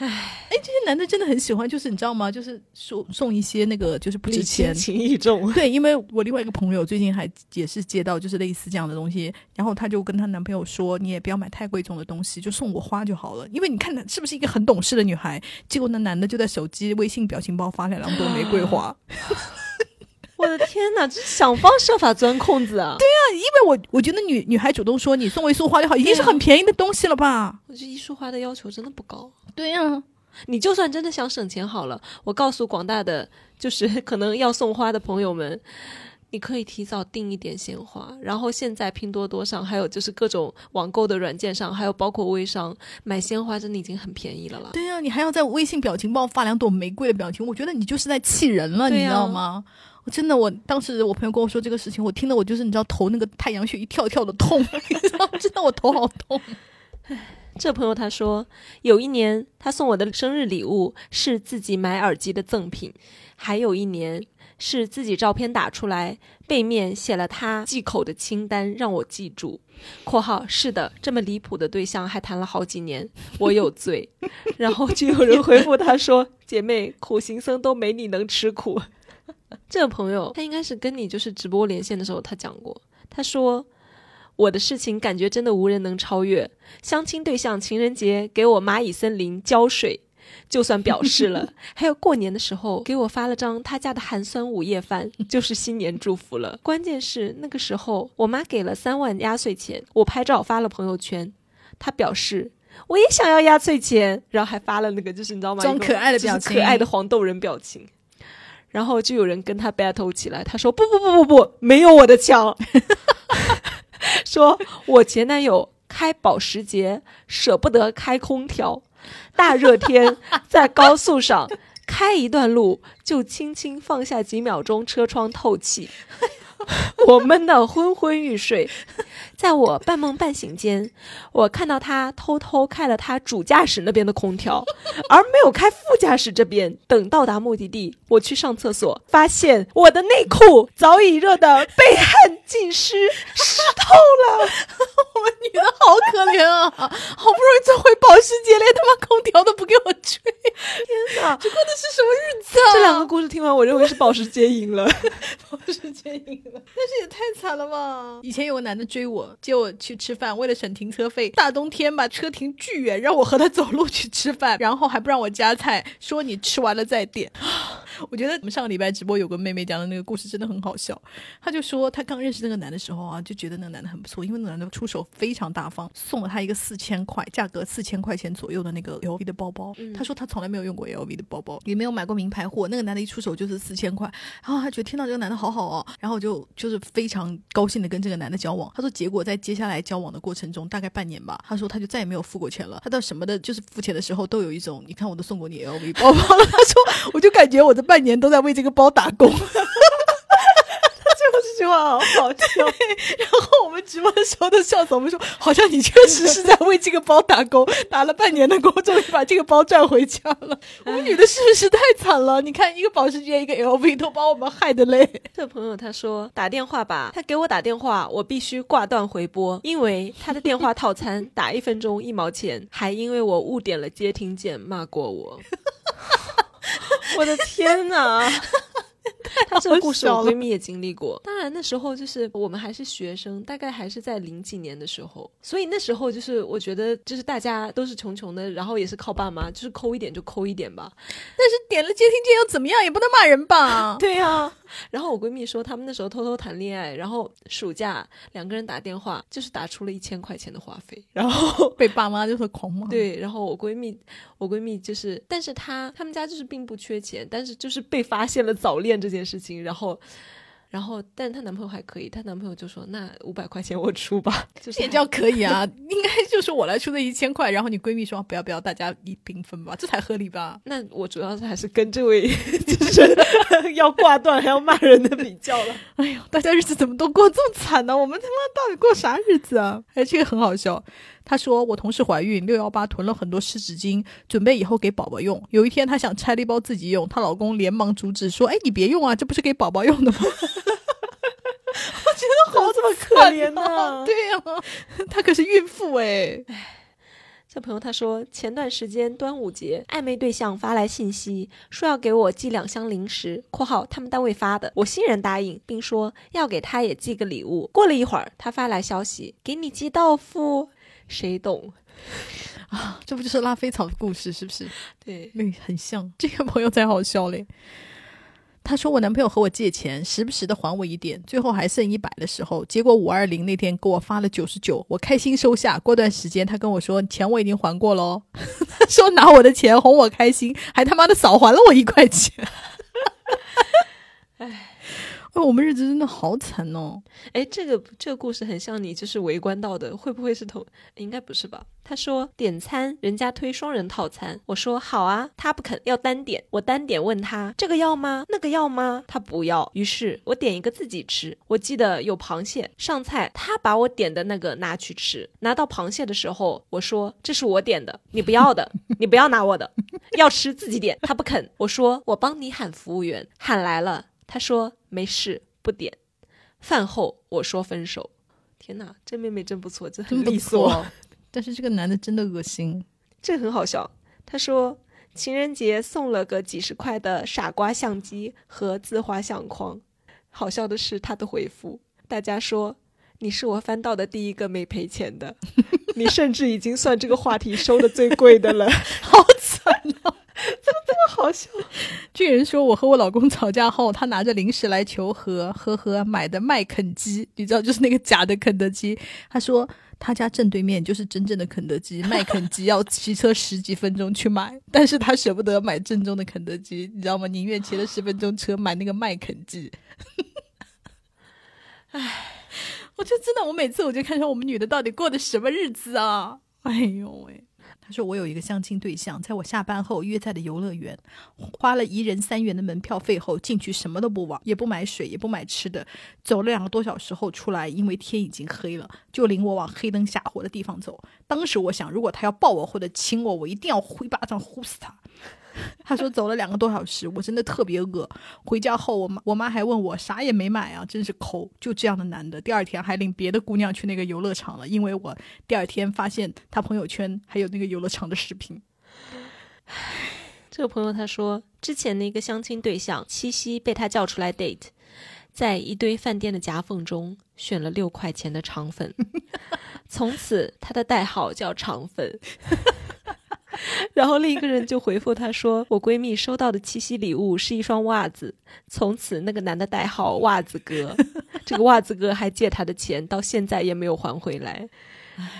哎，这些男的真的很喜欢，就是你知道吗？就是送送一些那个就是不值钱，情意重。对，因为我另外一个朋友最近还也是接到就是类似这样的东西，然后她就跟她男朋友说，你也不要买太贵重的东西，就送我花就好了。因为你看她是不是一个很懂事的女孩？结果那男的就在手机微信表情包发了两朵玫瑰花。我的天哪，这是想方设法钻空子啊！对啊，因为我我觉得女女孩主动说你送我一束花就好，已经是很便宜的东西了吧？我觉得一束花的要求真的不高。对呀、你就算真的想省钱好了，我告诉广大的就是 可能要送花的朋友们，你可以提早订一点鲜花，然后现在拼多多上，还有就是各种网购的软件上，还有包括微商买鲜花，真的已经很便宜了啦。对呀、你还要在微信表情包发两朵玫瑰的表情，我觉得你就是在气人了，你知道吗？我真的，我当时我朋友跟我说这个事情，我听得我就是你知道头那个太阳穴一跳一跳的痛，你知道，真的我头好痛。这朋友他说，有一年他送我的生日礼物是自己买耳机的赠品，还有一年是自己照片打出来，背面写了他忌口的清单，让我记住。（括号是的，这么离谱的对象还谈了好几年，我有罪。）然后就有人回复他说：“姐妹，苦行僧都没你能吃苦。”这个朋友他应该是跟你就是直播连线的时候他讲过，他说。我的事情感觉真的无人能超越。相亲对象情人节给我蚂蚁森林浇水，就算表示了。还有过年的时候给我发了张他家的寒酸午夜饭，就是新年祝福了。关键是那个时候我妈给了三万压岁钱，我拍照发了朋友圈，她表示。我也想要压岁钱，然后还发了那个，就是你知道吗？装可爱的表情可爱的黄豆人表情。然后就有人跟他 battle 起来，他说不不不不不，没有我的强。说我前男友开保时捷舍不得开空调，大热天在高速上开一段路就轻轻放下几秒钟车窗透气，我闷得昏昏欲睡。在我半梦半醒间，我看到他偷偷开了他主驾驶那边的空调，而没有开副驾驶这边。等到达目的地，我去上厕所，发现我的内裤早已热得被汗浸湿，湿透了。我们女的好可怜啊，好不容易坐回保时捷，连他妈空调都不给我吹，天哪！这过的是什么日子啊？这两个故事听完，我认为是保时捷赢了。保时捷赢了，但是也太惨了吧！以前有个男的追我，接我去吃饭，为了省停车费，大冬天把车停巨远，让我和他走路去吃饭，然后还不让我夹菜，说你吃完了再点。我觉得我们上个礼拜直播有个妹妹讲的那个故事真的很好笑。她就说她刚认识那个男的时候啊，就觉得那个男的很不错，因为那个男的出手非常大方，送了她一个四千块，价格四千块钱左右的那个 LV 的包包。她说她从来没有用过 LV 的包包，也没有买过名牌货。那个男的一出手就是四千块，然后她觉得听到这个男的好好哦，然后就就是非常高兴的跟这个男的交往。她说结果我在接下来交往的过程中，大概半年吧，他说他就再也没有付过钱了。他到什么的，就是付钱的时候都有一种，你看我都送过你 LV 包包了。他说我就感觉我这半年都在为这个包打工。这句话好好笑。然后我们直播的时候都笑死，我们说好像你确实是在为这个包打工，打了半年的工，终于把这个包赚回家了。我们女的是不是太惨了？你看一个保时捷，一个 LV，都把我们害的嘞。这朋友他说打电话吧，他给我打电话，我必须挂断回拨，因为他的电话套餐打一分钟一毛钱，还因为我误点了接听键骂过我。我的天哪！她 这个故事我闺蜜也经历过。当然那时候就是我们还是学生，大概还是在零几年的时候，所以那时候就是我觉得就是大家都是穷穷的，然后也是靠爸妈，就是抠一点就抠一点吧。但是点了接听键又怎么样？也不能骂人吧？对呀。然后我闺蜜说，他们那时候偷偷谈恋爱，然后暑假两个人打电话，就是打出了一千块钱的话费，然后 被爸妈就是狂骂。对，然后我闺蜜，我闺蜜就是，但是她他们家就是并不缺钱，但是就是被发现了早恋这件事情，然后。然后，但是她男朋友还可以，她男朋友就说：“那五百块钱我出吧。”这也叫可以啊，应该就是我来出的一千块。然后你闺蜜说：“不要不要，大家一平分吧，这才合理吧？”那我主要是还是跟这位 就是要挂断还要骂人的比较了。哎呦，大家日子怎么都过这么惨呢？我们他妈到底过啥日子啊？哎，这个很好笑。她说：“我同事怀孕，六幺八囤了很多湿纸巾，准备以后给宝宝用。有一天她想拆了一包自己用，她老公连忙阻止说：‘哎，你别用啊，这不是给宝宝用的吗？’ 我觉得好这么可怜呐！对呀，她可是孕妇哎。这朋友他说，前段时间端午节，暧昧对象发来信息，说要给我寄两箱零食（括号他们单位发的），我欣然答应，并说要给他也寄个礼物。过了一会儿，他发来消息，给你寄豆腐。”谁懂啊？这不就是拉菲草的故事是不是？对，那很像。这个朋友才好笑嘞。他说我男朋友和我借钱，时不时的还我一点，最后还剩一百的时候，结果五二零那天给我发了九十九，我开心收下。过段时间他跟我说钱我已经还过喽，说拿我的钱哄我开心，还他妈的少还了我一块钱。哎。我们日子真的好惨哦！哎，这个这个故事很像你，就是围观到的，会不会是同？应该不是吧？他说点餐，人家推双人套餐，我说好啊，他不肯要单点，我单点问他这个要吗？那个要吗？他不要，于是我点一个自己吃。我记得有螃蟹上菜，他把我点的那个拿去吃，拿到螃蟹的时候，我说这是我点的，你不要的，你不要拿我的，要吃自己点。他不肯，我说我帮你喊服务员，喊来了。他说没事，不点。饭后我说分手。天哪，这妹妹真不错，真很利索。但是这个男的真的恶心，这很好笑。他说情人节送了个几十块的傻瓜相机和自画相框。好笑的是他的回复，大家说你是我翻到的第一个没赔钱的，你甚至已经算这个话题收的最贵的了。好惨啊！好笑？巨人说：“我和我老公吵架后，他拿着零食来求和，呵呵，买的麦肯基，你知道，就是那个假的肯德基。他说他家正对面就是真正的肯德基，麦肯基要骑车十几分钟去买，但是他舍不得买正宗的肯德基，你知道吗？宁愿骑了十分钟车买那个麦肯基。唉，我就真的，我每次我就看说我们女的到底过的什么日子啊？哎呦喂！”他说：“我有一个相亲对象，在我下班后约在了游乐园，花了一人三元的门票费后进去，什么都不往，也不买水，也不买吃的，走了两个多小时后出来，因为天已经黑了，就领我往黑灯瞎火的地方走。当时我想，如果他要抱我或者亲我，我一定要挥巴掌呼死他。”他说走了两个多小时，我真的特别饿。回家后，我妈我妈还问我啥也没买啊，真是抠。就这样的男的，第二天还领别的姑娘去那个游乐场了。因为我第二天发现他朋友圈还有那个游乐场的视频。这个朋友他说，之前的一个相亲对象七夕被他叫出来 date，在一堆饭店的夹缝中选了六块钱的肠粉，从此他的代号叫肠粉。然后另一个人就回复他说：“我闺蜜收到的七夕礼物是一双袜子，从此那个男的代号袜子哥，这个袜子哥还借他的钱，到现在也没有还回来。”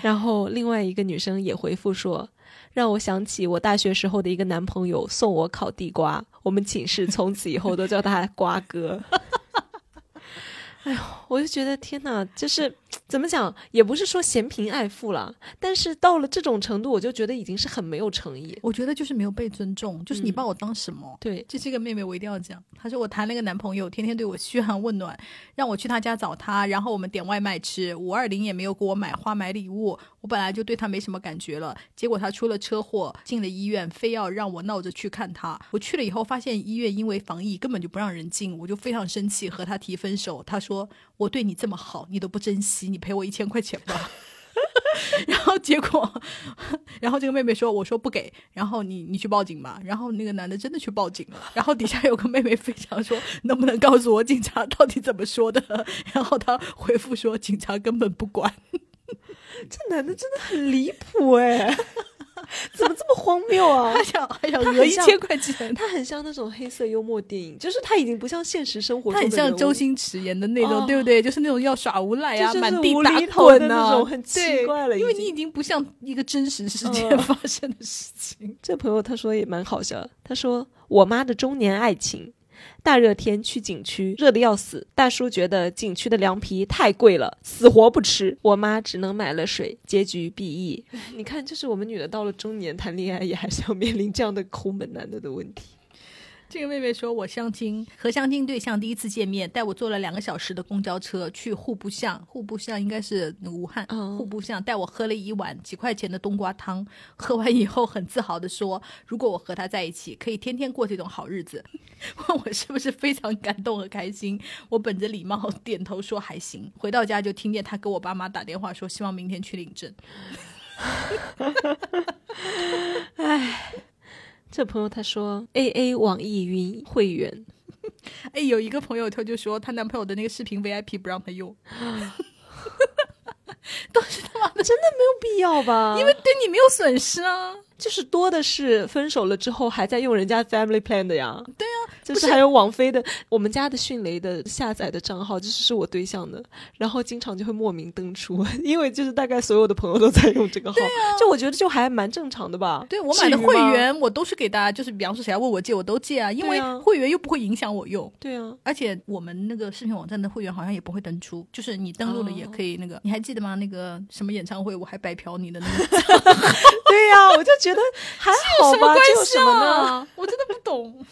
然后另外一个女生也回复说：“让我想起我大学时候的一个男朋友送我烤地瓜，我们寝室从此以后都叫他瓜哥。” 哎呦，我就觉得天哪，就是 怎么讲，也不是说嫌贫爱富了，但是到了这种程度，我就觉得已经是很没有诚意。我觉得就是没有被尊重，就是你把我当什么？对，这是一个妹妹，我一定要讲。她说我谈了一个男朋友，天天对我嘘寒问暖，让我去他家找他，然后我们点外卖吃，五二零也没有给我买花买礼物。我本来就对他没什么感觉了，结果他出了车祸进了医院，非要让我闹着去看他。我去了以后，发现医院因为防疫根本就不让人进，我就非常生气，和他提分手。他说我对你这么好，你都不珍惜，你赔我一千块钱吧。然后结果，然后这个妹妹说：“我说不给。”然后你你去报警吧。然后那个男的真的去报警了。然后底下有个妹妹非常说：“能不能告诉我警察到底怎么说的？” 然后他回复说：“警察根本不管。”这男的真的很离谱哎，怎么这么荒谬啊？他 想还想讹一千块钱？他很像那种黑色幽默电影，就是他已经不像现实生活，他很像周星驰演的那种，对不对？就是那种要耍无赖啊，满地打滚的那种，很奇怪了。因为你已经不像一个真实世界发生的事情。这朋友他说也蛮好笑，他说我妈的中年爱情。大热天去景区，热的要死。大叔觉得景区的凉皮太贵了，死活不吃。我妈只能买了水，结局必异。你看，就是我们女的到了中年谈恋爱，也还是要面临这样的抠门男的的问题。这个妹妹说：“我相亲和相亲对象第一次见面，带我坐了两个小时的公交车去户部巷。户部巷应该是武汉。户部巷带我喝了一碗几块钱的冬瓜汤。喝完以后很自豪的说：如果我和他在一起，可以天天过这种好日子。问我是不是非常感动和开心？我本着礼貌点头说还行。回到家就听见他给我爸妈打电话说，希望明天去领证。唉。”这朋友他说，A A 网易云会员，哎，有一个朋友他就说，她男朋友的那个视频 V I P 不让他用，都是他妈的，真的没有必要吧？因为对你没有损失啊。就是多的是分手了之后还在用人家 Family Plan 的呀。对啊，就是还有网飞的，我们家的迅雷的下载的账号，就是是我对象的，然后经常就会莫名登出，因为就是大概所有的朋友都在用这个号。就我觉得就还蛮正常的吧。对我买的会员，我都是给大家，就是比方说谁要问我借，我都借啊，因为会员又不会影响我用。对啊，而且我们那个视频网站的会员好像也不会登出，就是你登录了也可以那个。你还记得吗？那个什么演唱会，我还白嫖你的那个。对呀，我就觉得还。有什么关系啊？我真的不懂。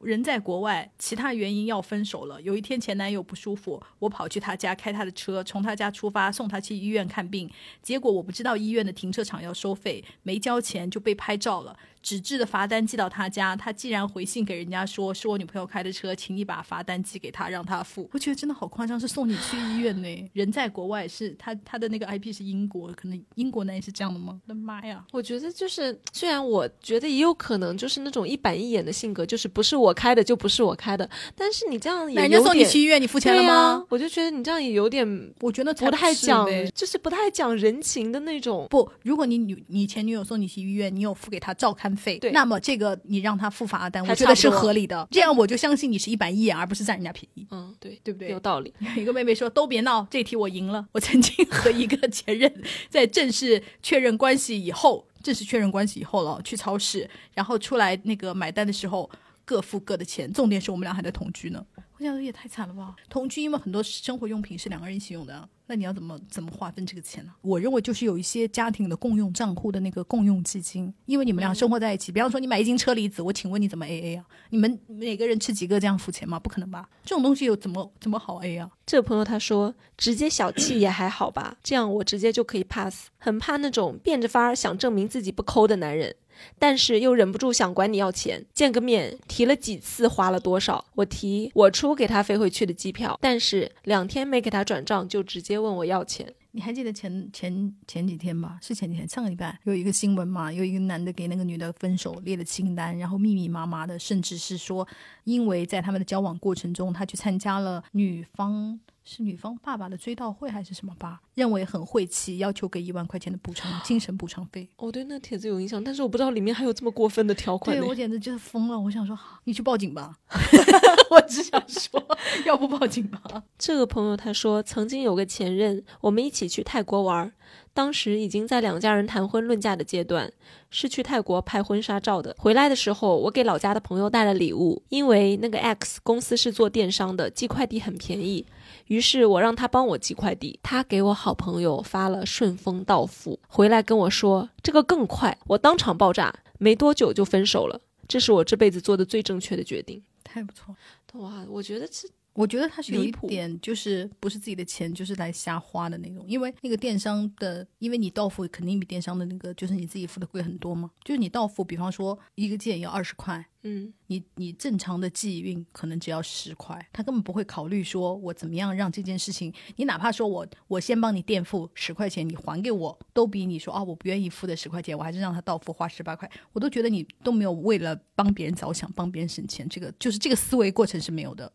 人在国外，其他原因要分手了。有一天前男友不舒服，我跑去他家开他的车，从他家出发送他去医院看病。结果我不知道医院的停车场要收费，没交钱就被拍照了。纸质的罚单寄到他家，他既然回信给人家说是我女朋友开的车，请你把罚单寄给他，让他付。我觉得真的好夸张，是送你去医院呢。人在国外，是他他的那个 IP 是英国，可能英国男也是这样的吗？我的妈呀！我觉得就是，虽然我觉得也有可能就是那种一板一眼的性格，就是不是我开的就不是我开的。但是你这样也人家送你去医院，你付钱了吗？我就觉得你这样也有点，我觉得不太讲，就是不太讲人情的那种。不，如果你女你前女友送你去医院，你有付给她照看费，对，那么。这个你让他付罚单，我觉得是合理的。这样我就相信你是一板一眼，而不是占人家便宜。嗯，对，对不对？有道理。有一个妹妹说：“都别闹，这题我赢了。我曾经和一个前任在正式确认关系以后，正式确认关系以后了，去超市，然后出来那个买单的时候各付各的钱。重点是我们俩还在同居呢。我想也太惨了吧！同居，因为很多生活用品是两个人一起用的。”那你要怎么怎么划分这个钱呢？我认为就是有一些家庭的共用账户的那个共用基金，因为你们俩生活在一起。比方说你买一斤车厘子，我请问你怎么 A A 啊？你们每个人吃几个这样付钱吗？不可能吧？这种东西有怎么怎么好 A 啊？这个朋友他说直接小气也还好吧，这样我直接就可以 pass。很怕那种变着法儿想证明自己不抠的男人。但是又忍不住想管你要钱，见个面提了几次花了多少，我提我出给他飞回去的机票，但是两天没给他转账就直接问我要钱。你还记得前前前几天吧？是前几天，上个礼拜有一个新闻嘛？有一个男的给那个女的分手列了清单，然后密密麻麻的，甚至是说，因为在他们的交往过程中，他去参加了女方。是女方爸爸的追悼会还是什么吧？认为很晦气，要求给一万块钱的补偿精神补偿费。我对那帖子有印象，但是我不知道里面还有这么过分的条款。对我简直就是疯了，我想说你去报警吧，我只想说要不报警吧。这个朋友他说，曾经有个前任，我们一起去泰国玩，当时已经在两家人谈婚论嫁的阶段，是去泰国拍婚纱照的。回来的时候，我给老家的朋友带了礼物，因为那个 X 公司是做电商的，寄快递很便宜，于是我让他帮我寄快递。他给我好朋友发了顺丰到付，回来跟我说这个更快，我当场爆炸，没多久就分手了。这是我这辈子做的最正确的决定。太不错，哇，我觉得这我觉得他是有一点，就是不是自己的钱，就是来瞎花的那种。因为那个电商的，因为你到付肯定比电商的那个就是你自己付的贵很多嘛。就是你到付，比方说一个件要二十块，嗯，你你正常的寄运可能只要十块，他根本不会考虑说我怎么样让这件事情，你哪怕说我我先帮你垫付十块钱，你还给我，都比你说啊我不愿意付的十块钱，我还是让他到付花十八块，我都觉得你都没有为了帮别人着想，帮别人省钱，这个就是这个思维过程是没有的。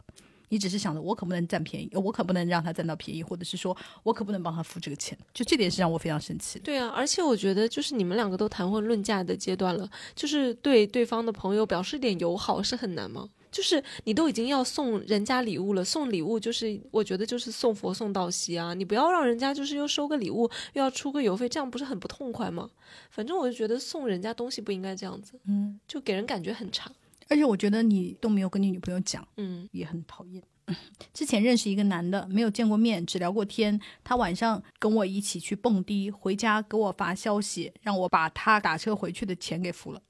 你只是想着我可不能占便宜，我可不能让他占到便宜，或者是说我可不能帮他付这个钱，就这点是让我非常生气的。对啊，而且我觉得就是你们两个都谈婚论嫁的阶段了，就是对对方的朋友表示点友好是很难吗？就是你都已经要送人家礼物了，送礼物就是我觉得就是送佛送到西啊，你不要让人家就是又收个礼物又要出个邮费，这样不是很不痛快吗？反正我就觉得送人家东西不应该这样子，嗯，就给人感觉很差。而且我觉得你都没有跟你女朋友讲，嗯，也很讨厌。之前认识一个男的，没有见过面，只聊过天。他晚上跟我一起去蹦迪，回家给我发消息，让我把他打车回去的钱给付了。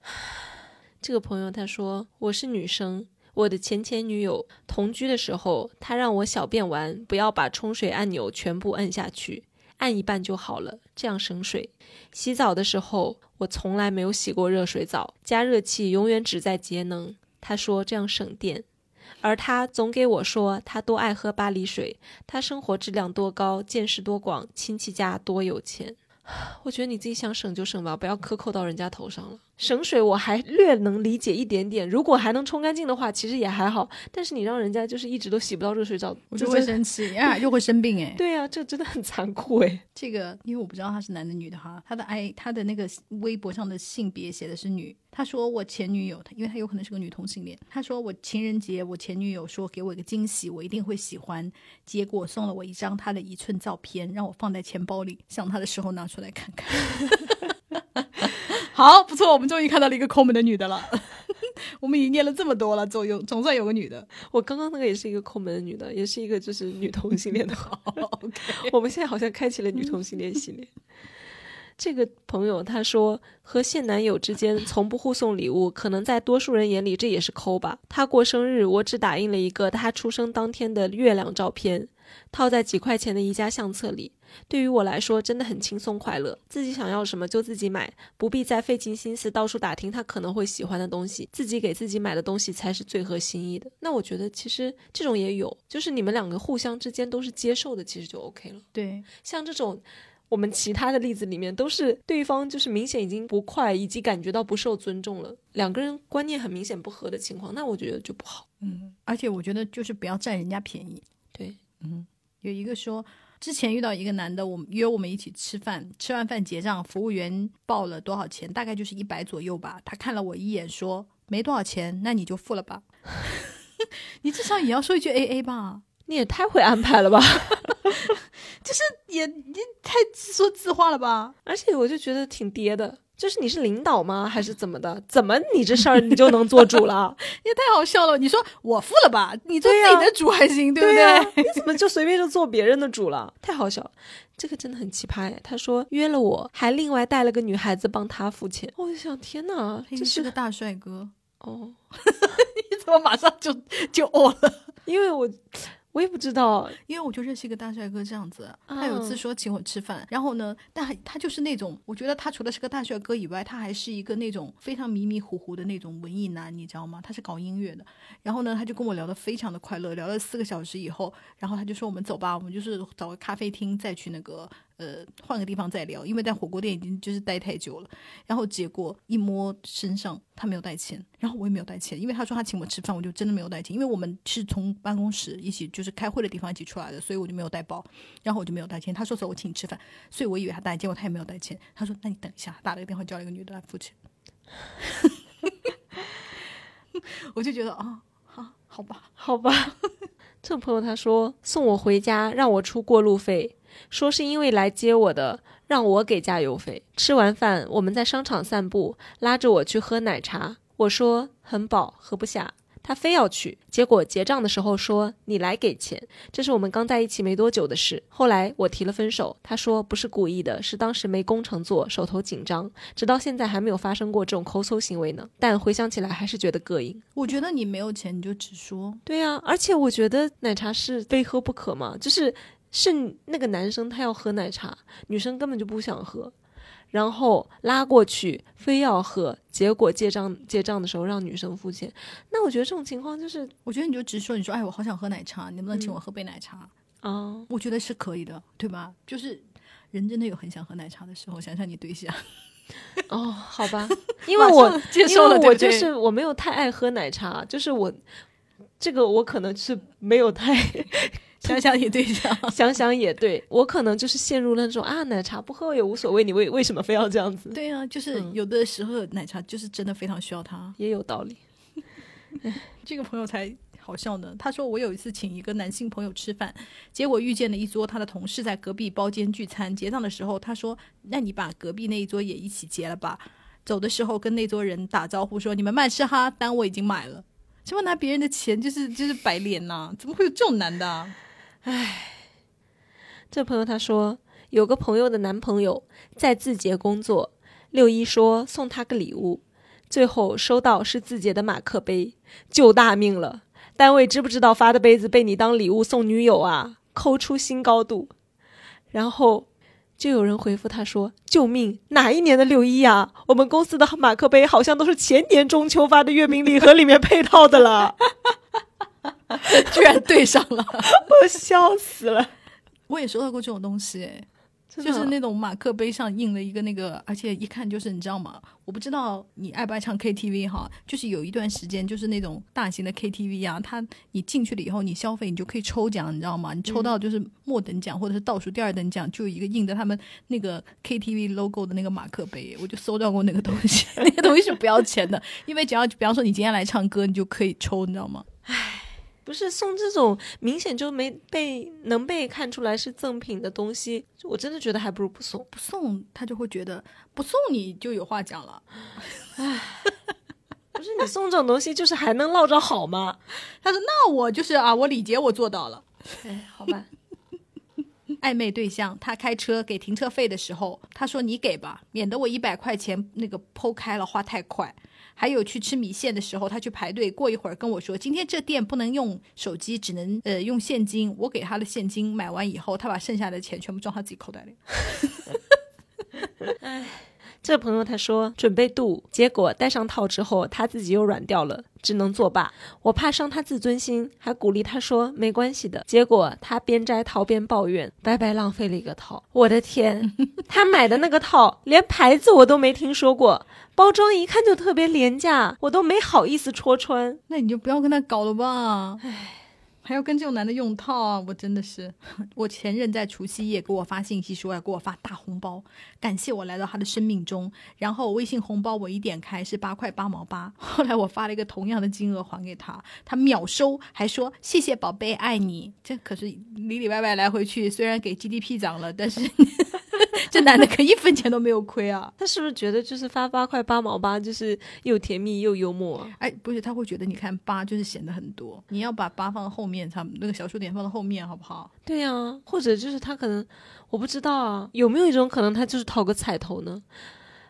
这个朋友他说我是女生，我的前前女友同居的时候，他让我小便完不要把冲水按钮全部按下去，按一半就好了，这样省水。洗澡的时候，我从来没有洗过热水澡，加热器永远只在节能。他说这样省电。而他总给我说他多爱喝巴黎水，他生活质量多高，见识多广，亲戚家多有钱。我觉得你自己想省就省吧，不要克扣到人家头上了。省水我还略能理解一点点，如果还能冲干净的话，其实也还好。但是你让人家就是一直都洗不到热水澡，我就会生气，啊，又会生病哎。对呀、这真的很残酷哎。这个，因为我不知道他是男的女的哈，他的 i 他的那个微博上的性别写的是女。他说我前女友，因为他有可能是个女同性恋。他说我情人节，我前女友说给我一个惊喜，我一定会喜欢。结果送了我一张她的一寸照片，让我放在钱包里，想他的时候拿出来看看。好，不错，我们终于看到了一个抠门的女的了。我们已经念了这么多了，总有总算有个女的。我刚刚那个也是一个抠门的女的，也是一个就是女同性恋的。好，OK，我们现在好像开启了女同性恋系列。这个朋友他说，和现男友之间从不互送礼物，可能在多数人眼里这也是抠吧。他过生日，我只打印了一个他出生当天的月亮照片，套在几块钱的宜家相册里。对于我来说，真的很轻松快乐，自己想要什么就自己买，不必再费尽心思到处打听他可能会喜欢的东西，自己给自己买的东西才是最合心意的。那我觉得其实这种也有，就是你们两个互相之间都是接受的，其实就 OK 了。对，像这种我们其他的例子里面，都是对方就是明显已经不快，以及感觉到不受尊重了，两个人观念很明显不合的情况，那我觉得就不好。嗯，而且我觉得就是不要占人家便宜。对，有一个说，之前遇到一个男的，我们约我们一起吃饭，吃完饭结账，服务员报了多少钱，大概就是一百左右吧。他看了我一眼，说没多少钱，那你就付了吧。你至少也要说一句 A A 吧，你也太会安排了吧！就是也你太自说自话了吧？而且我就觉得挺爹的，就是你是领导吗？还是怎么的？怎么你这事儿你就能做主了？也太好笑了。你说我付了吧，你做自己的主还行，对不对？呀、你怎么就随便就做别人的主了？太好笑了，这个真的很奇葩哎。他说约了我，还另外带了个女孩子帮他付钱。我就想，天哪，这是个大帅哥，哦，你怎么马上就就哦了？因为我我也不知道，因为我就认识一个大帅哥这样子，他有次嗯。说请我吃饭，然后呢，但他就是那种，我觉得他除了是个大帅哥以外，他还是一个那种非常迷迷糊糊的那种文艺男，你知道吗？他是搞音乐的，然后呢，他就跟我聊得非常的快乐，聊了四个小时以后，然后他就说我们走吧，我们就是找个咖啡厅再去那个呃换个地方再聊，因为在火锅店已经就是待太久了。然后结果一摸身上，他没有带钱，然后我也没有带钱，因为他说他请我吃饭，我就真的没有带钱，因为我们是从办公室一起就是开会的地方一起出来的，所以我就没有带包，然后我就没有带钱。他说走，我请你吃饭，所以我以为他带，结果他也没有带钱。他说那你等一下，打了个电话叫了一个女的来付钱。我就觉得啊，好，好吧，好吧。这朋友他说送我回家让我出过路费，说是因为来接我的，让我给加油费。吃完饭我们在商场散步，拉着我去喝奶茶，我说很饱，喝不下。他非要去，结果结账的时候说你来给钱，这是我们刚在一起没多久的事。后来我提了分手，他说不是故意的，是当时没工程做，手头紧张，直到现在还没有发生过这种抠搜行为呢。但回想起来还是觉得膈应。我觉得你没有钱你就直说，对呀、而且我觉得奶茶是非喝不可嘛，就是是那个男生他要喝奶茶，女生根本就不想喝。然后拉过去，非要喝，结果结账结账的时候让女生付钱，那我觉得这种情况就是我觉得你就直说，你说哎，我好想喝奶茶，你能不能请我喝杯奶茶？啊、我觉得是可以的，对吧？就是人真的有很想喝奶茶的时候，想想你对象，哦，好吧，因为我接受了，因为我就是我没有太爱喝奶茶，就是我这个我可能是没有太想想也对象，想想也对，我可能就是陷入了那种啊奶茶不喝也无所谓，你为为什么非要这样子？对啊，就是嗯有的时候奶茶就是真的非常需要它。也有道理。这个朋友才好笑呢。他说我有一次请一个男性朋友吃饭，结果遇见了一桌他的同事在隔壁包间聚餐。结账的时候，他说：“那你把隔壁那一桌也一起结了吧。”走的时候跟那桌人打招呼说：“你们慢吃哈，单我已经买了。”什么拿别人的钱就是就是白脸呐、怎么会有这种男的、啊？唉这朋友他说，有个朋友的男朋友在字节工作，六一说送他个礼物，最后收到是字节的马克杯，救大命了！单位知不知道发的杯子被你当礼物送女友啊？抠出新高度。然后就有人回复他说：“救命！哪一年的六一呀？我们公司的马克杯好像都是前年中秋发的月饼礼盒里面配套的了。居然对上了！” 我笑死了，我也收到过这种东西，就是那种马克杯上印了一个那个，而且一看就是你知道吗？我不知道你爱不爱唱 KTV 哈，就是有一段时间就是那种大型的 KTV 啊，它你进去了以后，你消费你就可以抽奖，你知道吗？你抽到就是末等奖或者是倒数第二等奖，就有一个印着他们那个 KTV logo 的那个马克杯，我就搜到过那个东西，那个东西是不要钱的，因为只要比方说你今天来唱歌，你就可以抽，你知道吗？不是送这种明显就没被能被看出来是赠品的东西，我真的觉得还不如不送。不送他就会觉得不送你就有话讲了。不是你送这种东西，就是还能落着好吗？他说：“那我就是啊，我礼节我做到了。哎，好吧，暧昧对象他开车给停车费的时候，他说你给吧，免得我一百块钱那个剖开了花太快。还有去吃米线的时候，他去排队，过一会儿跟我说，今天这店不能用手机，只能呃用现金。我给他的现金，买完以后，他把剩下的钱全部装他自己口袋里。这朋友他说准备度，结果戴上套之后，他自己又软掉了，只能作罢。我怕伤他自尊心，还鼓励他说没关系的。结果他边摘套边抱怨，白白浪费了一个套。我的天，他买的那个套连牌子我都没听说过，包装一看就特别廉价，我都没好意思戳穿。那你就不要跟他搞了吧。唉，还要跟这种男的用套啊！我真的是，我前任在除夕夜给我发信息说要给我发大红包，感谢我来到他的生命中。然后微信红包我一点开是八块八毛八，后来我发了一个同样的金额还给他，他秒收，还说谢谢宝贝，爱你。这可是里里外外来回去，虽然给 GDP 涨了，但是这男的可一分钱都没有亏啊！他是不是觉得就是发八块八毛八，就是又甜蜜又幽默啊？哎，不是，他会觉得你看八就是显得很多，你要把八放到后面，他那个小数点放到后面，好不好？对呀、或者就是他可能我不知道啊，有没有一种可能他就是讨个彩头呢？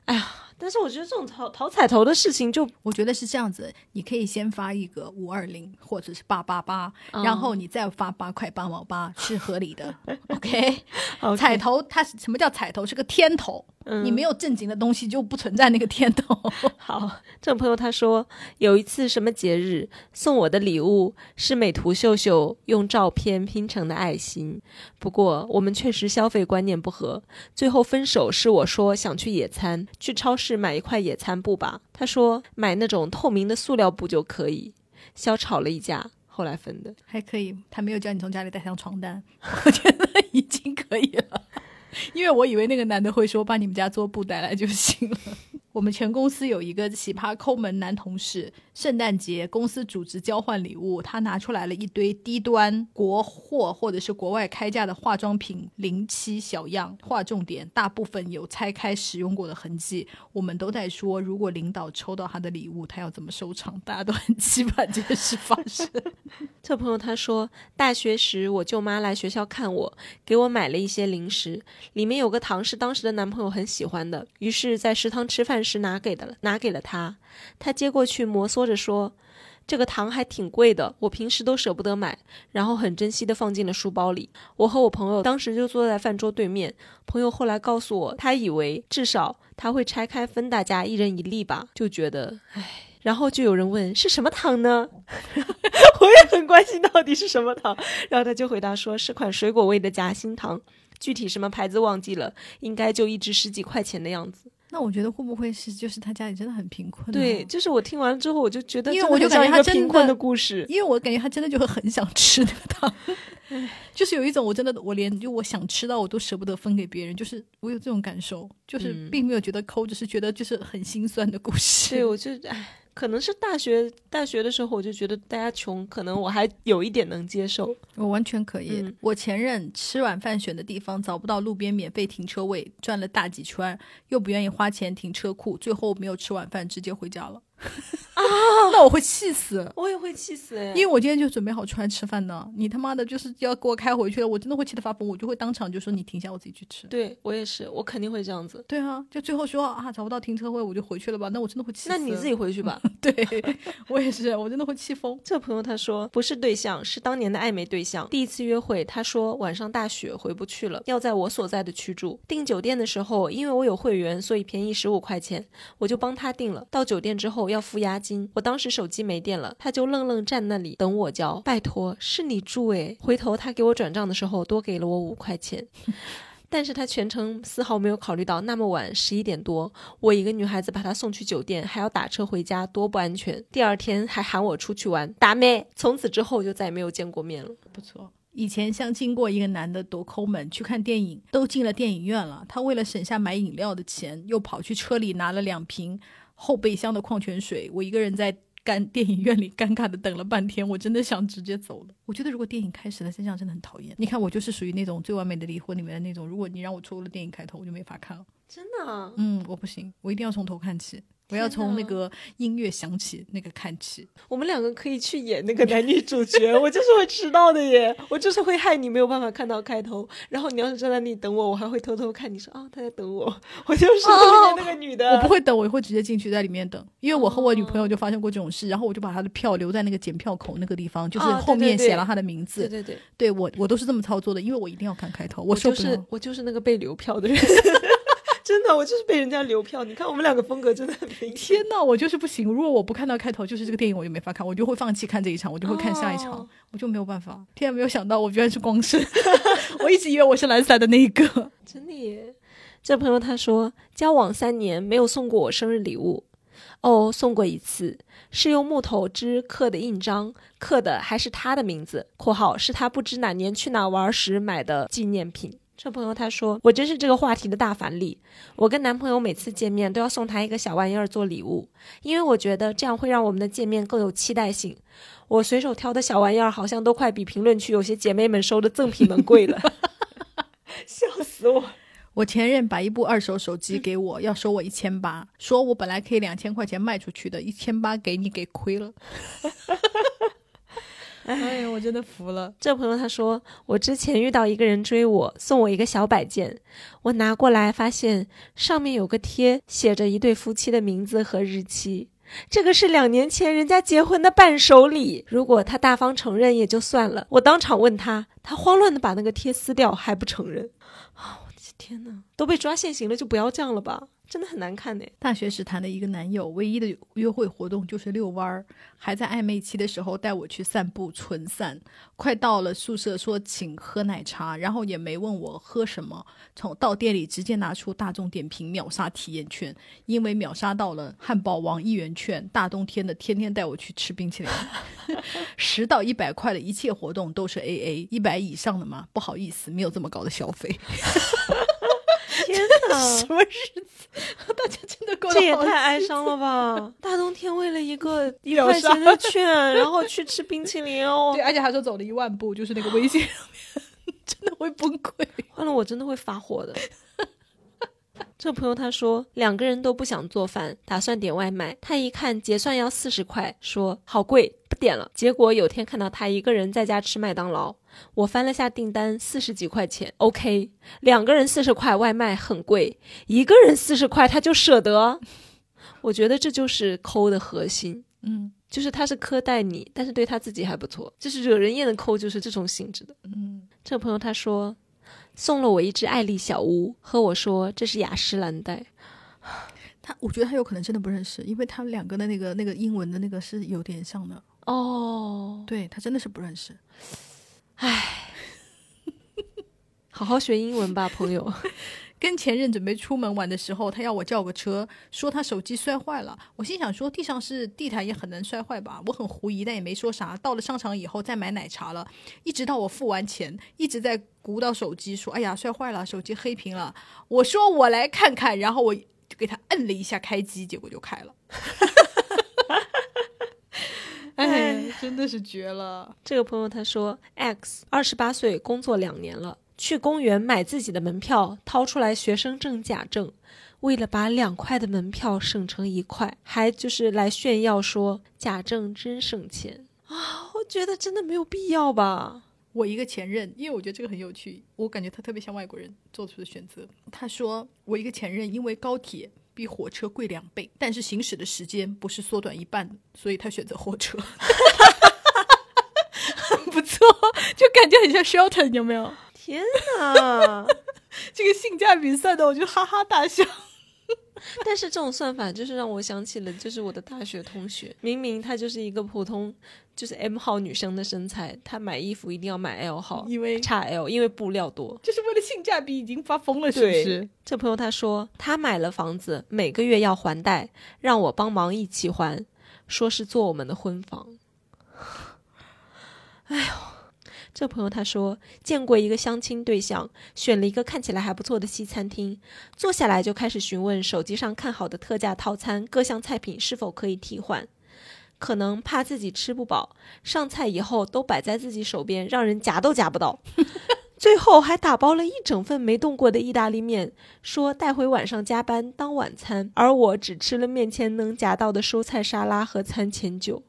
哎呀，但是我觉得这种讨讨彩头的事情就，我觉得是这样子，你可以先发一个五二零或者是八八八，嗯然后你再发八块八毛八是合理的。OK，OK 彩头它什么叫彩头？是个天头，嗯你没有正经的东西就不存在那个天头。好，这个朋友他说有一次什么节日送我的礼物是美图秀秀用照片拼成的爱心，不过我们确实消费观念不合，最后分手是我说想去野餐，去超市是买一块野餐布吧，他说买那种透明的塑料布就可以，小吵了一架，后来分的。还可以，他没有叫你从家里带上床单，我觉得已经可以了。因为我以为那个男的会说把你们家桌布带来就行了。我们全公司有一个奇葩抠门男同事，圣诞节公司组织交换礼物，他拿出来了一堆低端国货或者是国外开价的化妆品零七小样，划重点，大部分有拆开使用过的痕迹。我们都在说，如果领导抽到他的礼物，他要怎么收场？大家都很期盼这件事发生。这朋友他说，大学时我舅妈来学校看我，给我买了一些零食，里面有个糖是当时的男朋友很喜欢的，于是，在食堂吃饭时拿给的了，拿给了他。他接过去摩挲着说：“这个糖还挺贵的，我平时都舍不得买。”然后很珍惜的放进了书包里。我和我朋友当时就坐在饭桌对面，朋友后来告诉我，他以为至少他会拆开分大家一人一粒吧，就觉得唉。然后就有人问是什么糖呢？我也很关心到底是什么糖。然后他就回答说是款水果味的夹心糖，具体什么牌子忘记了，应该就一支十几块钱的样子。那我觉得会不会是就是他家里真的很贫困、啊？对，就是我听完之后，我就觉得因为我就感觉他真一个贫困的的故事。因为我感觉他真的就很想吃那个糖，就是有一种我真的我连就我想吃到我都舍不得分给别人，就是我有这种感受，就是嗯并没有觉得抠，只是觉得就是很心酸的故事。对，我就唉，可能是大学大学的时候，我就觉得大家穷，可能我还有一点能接受。我完全可以。嗯我前任吃晚饭选的地方找不到路边免费停车位，转了大几圈，又不愿意花钱停车库，最后没有吃晚饭，直接回家了。啊，那我会气死。我也会气死哎，因为我今天就准备好出来吃饭呢，你他妈的就是要给我开回去了，我真的会气得发疯，我就会当场就说你停下，我自己去吃。对我也是，我肯定会这样子。对啊，就最后说啊找不到停车位，我就回去了吧，那我真的会气死。那你自己回去吧。对我也是，我真的会气疯。这朋友他说不是对象，是当年的暧昧对象。第一次约会，他说晚上大雪回不去了，要在我所在的区住。订酒店的时候，因为我有会员，所以便宜十五块钱，我就帮他订了。到酒店之后要要付押金，我当时手机没电了，他就愣愣站那里等我交。拜托，是你住诶。回头他给我转账的时候，多给了我五块钱。但是他全程丝毫没有考虑到那么晚十一点多，我一个女孩子把他送去酒店，还要打车回家，多不安全。第二天还喊我出去玩，打妹。从此之后就再也没有见过面了。不错。以前相亲过一个男的多抠门，去看电影都进了电影院了，他为了省下买饮料的钱，又跑去车里拿了两瓶后备箱的矿泉水。我一个人在干电影院里尴尬的等了半天，我真的想直接走了。我觉得如果电影开始了，真相真的很讨厌。你看我就是属于那种最完美的离婚里面的那种，如果你让我错过了电影开头，我就没法看了。真的、啊？嗯，我不行，我一定要从头看起。我要从那个音乐响起那个看起，我们两个可以去演那个男女主角，我就是会迟到的耶，我就是会害你没有办法看到开头。然后你要是站在那里等我，我还会偷偷看你说啊他在等我，我就是那个女的。我不会等，我会直接进去在里面等，因为我和我女朋友就发生过这种事，然后我就把她的票留在那个检票口那个地方，就是后面写了她的名字。对对对，对我我都是这么操作的，因为我一定要看开头，我就受不了。是我就是那个被留票的人，真的，我就是被人家留票。你看我们两个风格真的很明显。天呐，我就是不行！如果我不看到开头，就是这个电影我就没法看，我就会放弃看这一场，我就会看下一场，哦我就没有办法。天啊，没有想到我居然是光生，我一直以为我是蓝色的那一个。真的耶！这朋友他说，交往三年没有送过我生日礼物。哦，送过一次，是用木头枝刻的印章，刻的还是他的名字（括号是他不知哪年去哪玩时买的纪念品）。这朋友他说，我真是这个话题的大反例。我跟男朋友每次见面都要送他一个小玩意儿做礼物，因为我觉得这样会让我们的见面更有期待性。我随手挑的小玩意儿好像都快比评论区有些姐妹们收的赠品们贵了，笑死我！我前任把一部二手手机给我，要收我一千八，说我本来可以两千块钱卖出去的，一千八给你给亏了。哎呀，我真的服了。这朋友他说，我之前遇到一个人追我，送我一个小摆件，我拿过来发现上面有个贴，写着一对夫妻的名字和日期。这个是两年前人家结婚的伴手礼，如果他大方承认也就算了。我当场问他，他慌乱的把那个贴撕掉，还不承认。啊，我的天哪，都被抓现行了，就不要这样了吧。真的很难看呢。大学时谈的一个男友，唯一的约会活动就是遛弯儿，还在暧昧期的时候带我去散步，纯散。快到了宿舍，说请喝奶茶，然后也没问我喝什么，从到店里直接拿出大众点评秒杀体验券，因为秒杀到了汉堡王一元券，大冬天的天天带我去吃冰淇淋，十到一百块的一切活动都是 A A，一百以上的嘛，不好意思，没有这么高的消费。天哪，什么日子？大家真的过得这也太哀伤了吧！大冬天为了一个 一块钱的券，然后去吃冰淇淋哦 对，，而且还说走了一万步，就是那个微信上面，真的会崩溃。换了我真的会发火的。这朋友他说两个人都不想做饭，打算点外卖。他一看结算要四十块，说好贵，不点了。结果有天看到他一个人在家吃麦当劳，我翻了下订单，四十几块钱，OK。两个人四十块外卖很贵，一个人四十块他就舍得。我觉得这就是抠的核心。嗯就是他是苛待你，但是对他自己还不错，就是惹人厌的抠，就是这种性质的。嗯，这个朋友他说，送了我一只爱丽小屋，和我说这是雅诗兰黛。他我觉得他有可能真的不认识，因为他们两个的那个那个英文的那个是有点像的。哦，对他真的是不认识。唉好好学英文吧，朋友。跟前任准备出门玩的时候，他要我叫个车，说他手机摔坏了。我心想说，地上是地毯，也很难摔坏吧？我很狐疑，但也没说啥。到了商场以后，再买奶茶了，一直到我付完钱，一直在鼓捣手机，说：“哎呀，摔坏了，手机黑屏了。”我说：“我来看看。”然后我就给他摁了一下开机，结果就开了。哎，真的是绝了！这个朋友他说，X 二十八岁，工作两年了，去公园买自己的门票，掏出来学生证假证，为了把两块的门票省成一块，还就是来炫耀说假证真省钱啊！我觉得真的没有必要吧。我一个前任，因为我觉得这个很有趣，我感觉他特别像外国人做出的选择。他说，我一个前任因为高铁比火车贵两倍，但是行驶的时间不是缩短一半，所以他选择火车。很不错，就感觉很像 Shelton，有没有？天哪！这个性价比算的，我就哈哈大笑。但是这种算法就是让我想起了，就是我的大学同学，明明她就是一个普通，就是 M 号女生的身材，她买衣服一定要买 L 号，因为 XL，因为布料多。就是为了性价比，已经发疯了，是不是？这朋友他说他买了房子，每个月要还贷，让我帮忙一起还，说是做我们的婚房。哎呦，这朋友他说见过一个相亲对象，选了一个看起来还不错的西餐厅，坐下来就开始询问手机上看好的特价套餐各项菜品是否可以替换。可能怕自己吃不饱，上菜以后都摆在自己手边，让人夹都夹不到。最后还打包了一整份没动过的意大利面，说带回晚上加班当晚餐，而我只吃了面前能夹到的蔬菜沙拉和餐前酒。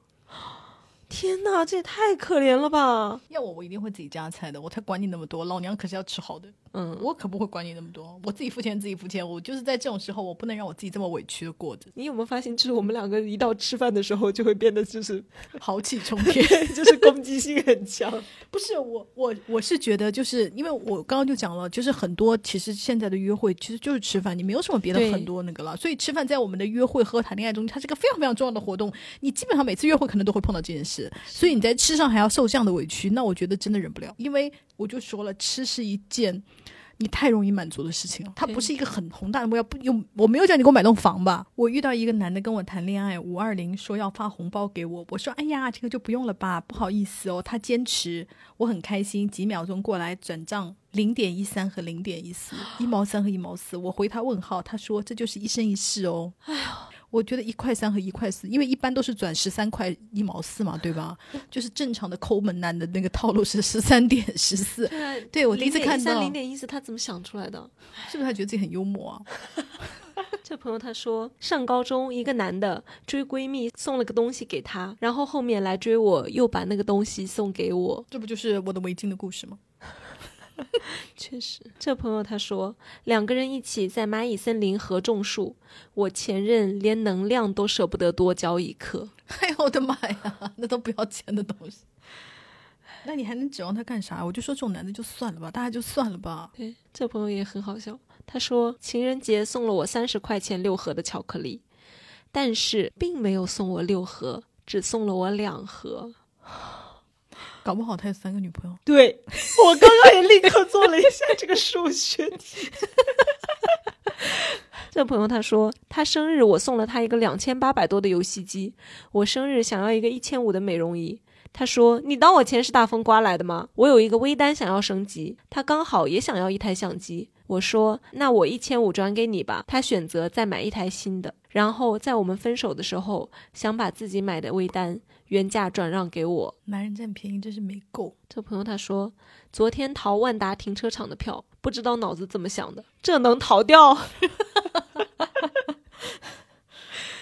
天哪，这也太可怜了吧！要我，我一定会自己夹菜的，我才管你那么多。老娘可是要吃好的，嗯，我可不会管你那么多。我自己付钱，自己付钱。我就是在这种时候，我不能让我自己这么委屈的过着，你有没有发现，就是我们两个一到吃饭的时候，就会变得就是 豪气冲天。就是攻击性很强。不是我，我我是觉得，就是因为我刚刚就讲了，就是很多其实现在的约会其实就是吃饭，你没有什么别的很多那个了。所以吃饭在我们的约会和谈恋爱中，它是个非常非常重要的活动。你基本上每次约会可能都会碰到这件事，所以你在吃上还要受这样的委屈，那我觉得真的忍不了。因为我就说了，吃是一件。你太容易满足的事情了，它不是一个很宏大的目标。不，有我没有叫你给我买栋房吧？我遇到一个男的跟我谈恋爱，五二零说要发红包给我，我说哎呀，这个就不用了吧，不好意思哦。他坚持，我很开心，几秒钟过来转账零点一三和零点一四，一毛三和一毛四。我回他问号，他说这就是一生一世哦。哎呦，我觉得一块三和一块四，因为一般都是转十三块一毛四嘛，对吧？就是正常的抠门男的那个套路是十三点十四，对我第一次看到零点一四，他怎么想出来的？是不是他觉得自己很幽默啊？这朋友他说，上高中一个男的追闺蜜送了个东西给她，然后后面来追我，又把那个东西送给我。这不就是我的围巾的故事吗？确实，这朋友他说，两个人一起在蚂蚁森林合种树，我前任连能量都舍不得多交一颗。哎呦我的妈呀，那都不要钱的东西。那你还能指望他干啥？我就说这种男的就算了吧，大家就算了吧。对，这朋友也很好笑。他说情人节送了我三十块钱六盒的巧克力，但是并没有送我六盒，只送了我两盒。搞不好他有三个女朋友。对我刚刚也立刻做了一下这个数学题。这朋友他说，他生日我送了他一个两千八百多的游戏机，我生日想要一个一千五的美容仪。他说：“你当我钱是大风刮来的吗？我有一个微单想要升级，他刚好也想要一台相机。我说：那我一千五转给你吧。他选择再买一台新的，然后在我们分手的时候，想把自己买的微单原价转让给我。男人占便宜真是没够。这朋友他说，昨天逃万达停车场的票，不知道脑子怎么想的，这能逃掉？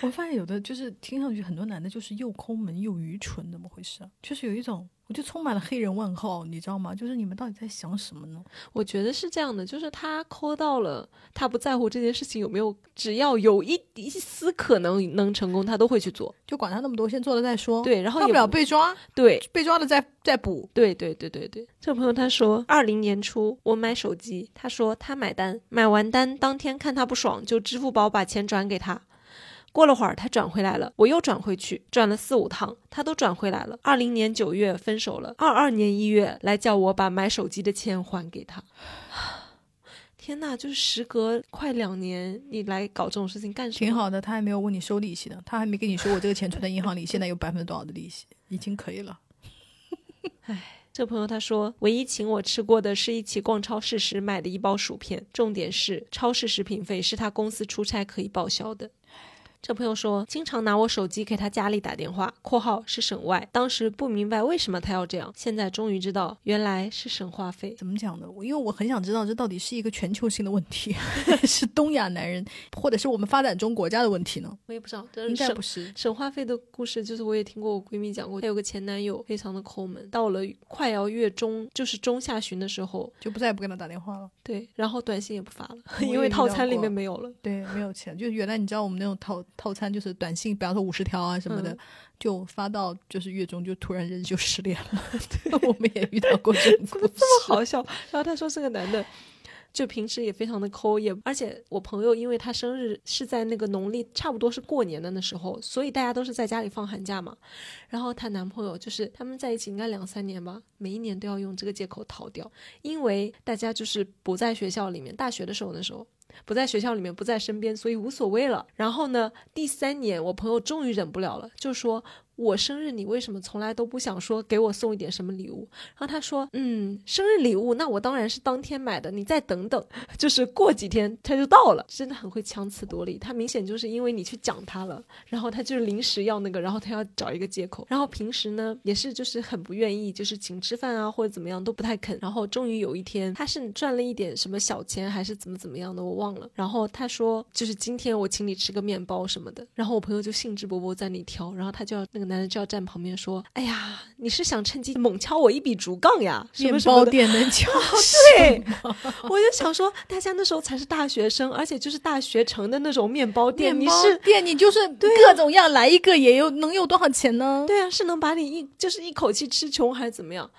我发现有的就是听上去很多男的就是又抠门又愚蠢，怎么回事啊？就是有一种，我就充满了黑人问号，你知道吗？就是你们到底在想什么呢？我觉得是这样的，就是他抠到了，他不在乎这件事情有没有，只要有一一丝可能能成功，他都会去做，就管他那么多，先做了再说。对，然后大不了被抓，对。被抓了再再补。对对对对对，这朋友他说，二零年初我买手机，他说他买单，买完单当天看他不爽，就支付宝把钱转给他。过了会儿他转回来了，我又转回去，转了四五趟，他都转回来了。二零年九月分手了，二二年一月来叫我把买手机的钱还给他。天呐，就是时隔快两年，你来搞这种事情干什么？挺好的，他还没有问你收利息呢，他还没跟你说我这个钱存在银行里，现在有百分之多少的利息，已经可以了。这朋友他说，唯一请我吃过的是一起逛超市时买的一包薯片，重点是超市食品费是他公司出差可以报销的。这朋友说，经常拿我手机给他家里打电话（括号是省外），当时不明白为什么他要这样，现在终于知道，原来是省话费。怎么讲呢？我因为我很想知道这到底是一个全球性的问题，是东亚男人，或者是我们发展中国家的问题呢？我也不知道，但应该不是。省话费的故事，就是我也听过我闺蜜讲过，她有个前男友非常的抠门，到了快要月中，就是中下旬的时候，就不再也不跟他打电话了。对，然后短信也不发了，因为套餐里面没有了。对，没有钱，就原来你知道我们那种套套餐就是短信，比方说五十条啊什么的，嗯就发到就是月中就突然人就失联了。我们也遇到过这种 怎么。这么好笑。然后他说是个男的。就平时也非常的抠，也而且我朋友因为他生日是在那个农历差不多是过年的那时候，所以大家都是在家里放寒假嘛。然后她男朋友就是他们在一起应该两三年吧，每一年都要用这个借口逃掉，因为大家就是不在学校里面，大学的时候那时候不在学校里面，不在身边，所以无所谓了。然后呢，第三年我朋友终于忍不了了，就说。我生日你为什么从来都不想说给我送一点什么礼物？然后他说，嗯，生日礼物那我当然是当天买的，你再等等，就是过几天他就到了，真的很会强词夺理。他明显就是因为你去讲他了，然后他就是临时要那个，然后他要找一个借口。然后平时呢也是就是很不愿意，就是请吃饭啊或者怎么样都不太肯。然后终于有一天他是赚了一点什么小钱还是怎么怎么样的，我忘了。然后他说就是今天我请你吃个面包什么的。然后我朋友就兴致勃勃在那里挑，然后他就要那个男的就要站旁边说：“哎呀，你是想趁机猛敲我一笔竹杠呀？什么面什么的。”包店能敲 对，我就想说，大家那时候才是大学生，而且就是大学城的那种面包店，你面包是店，你就是 各种样来一个，也有能有多少钱呢？对啊，是能把你一就是一口气吃穷还是怎么样？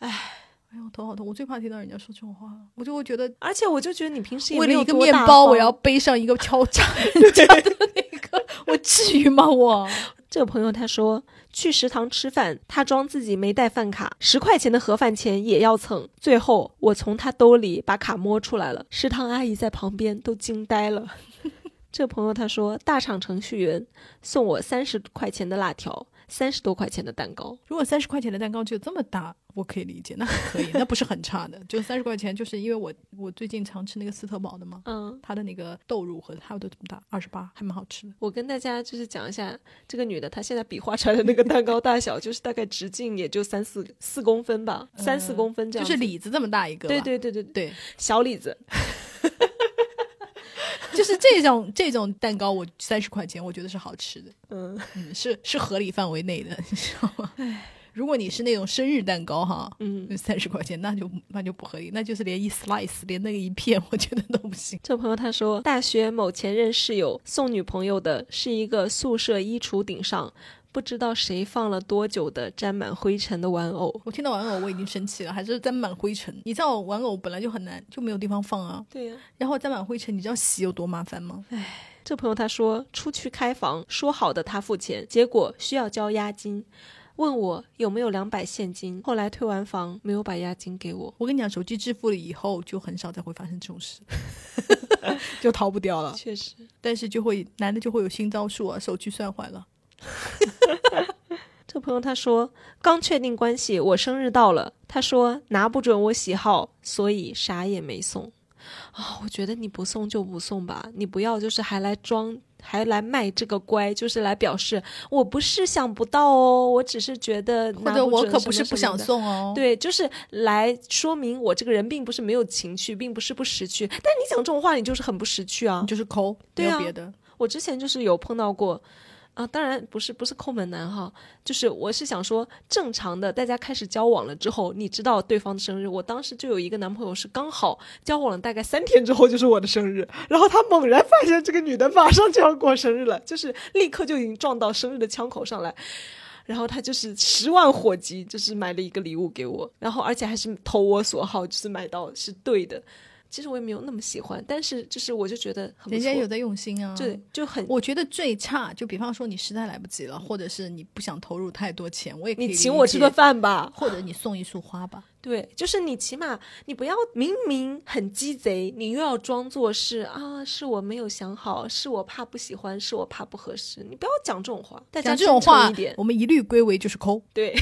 哎呦，头好痛！我最怕听到人家说这种话了，我就会觉得而且我就觉得你平时也为了一个面包，我要背上一个敲诈 人家的那个，我至于吗？我 这个朋友他说去食堂吃饭，他装自己没带饭卡，十块钱的盒饭钱也要蹭。最后我从他兜里把卡摸出来了，食堂阿姨在旁边都惊呆了。这个朋友他说大厂程序员送我三十块钱的辣条，三十多块钱的蛋糕。如果三十块钱的蛋糕就这么大，我可以理解，那可以，那不是很差的。就三十块钱，就是因为我我最近常吃那个斯特堡的嘛，嗯，它的那个豆乳和它都这么大，二十八，还蛮好吃的。我跟大家就是讲一下这个女的，她现在比划出来的那个蛋糕大小，就是大概直径也就三四四公分吧，三四公分这样子。就是李子这么大一个，对对对对对，对，小李子。就是就是这种这种蛋糕，我三十块钱，我觉得是好吃的，嗯，嗯，是是合理范围内的，你知道吗？如果你是那种生日蛋糕哈，嗯，三十块钱那就那就不合理，那就是连一 slice 连那个一片，我觉得都不行。这朋友他说，大学某前任室友送女朋友的是一个宿舍衣橱顶上不知道谁放了多久的沾满灰尘的玩偶。我听到玩偶我已经生气了，还是沾满灰尘。你知道玩偶本来就很难，就没有地方放啊，对呀、然后沾满灰尘，你知道洗有多麻烦吗？这朋友他说，出去开房说好的他付钱，结果需要交押金，问我有没有两百现金，后来退完房没有把押金给我。我跟你讲，手机支付了以后，就很少再会发生这种事，就逃不掉了。确实，但是就会男的就会有新招数啊，手机算坏了。这朋友他说刚确定关系，我生日到了，他说拿不准我喜好，所以啥也没送。啊、我觉得你不送就不送吧，你不要就是还来装，还来卖这个乖，就是来表示我不是想不到哦，我只是觉得或者我可不是不想送。哦。对，就是来说明我这个人并不是没有情趣，并不是不识趣。但你讲这种话，你就是很不识趣啊你！就是抠，对啊没有别的。我之前就是有碰到过，啊，当然不是不是抠门男哈，就是我是想说正常的，大家开始交往了之后，你知道对方的生日，我当时就有一个男朋友是刚好交往了大概三天之后就是我的生日，然后他猛然发现这个女的马上就要过生日了，就是立刻就已经撞到生日的枪口上来。然后他就是十万火急，就是买了一个礼物给我，然后而且还是投我所好，就是买到是对的。其实我也没有那么喜欢，但是就是我就觉得很人家有在用心啊。对，就很我觉得最差，就比方说你实在来不及了，或者是你不想投入太多钱，我也可以你请我吃个，饭吧。或者你送一束花吧。对，就是你起码你不要明明很鸡贼，你又要装作是啊，是我没有想好，是我怕不喜欢，是我怕不合适，你不要讲这种话，大家讲这种话一点，。我们一律归为就是抠。对，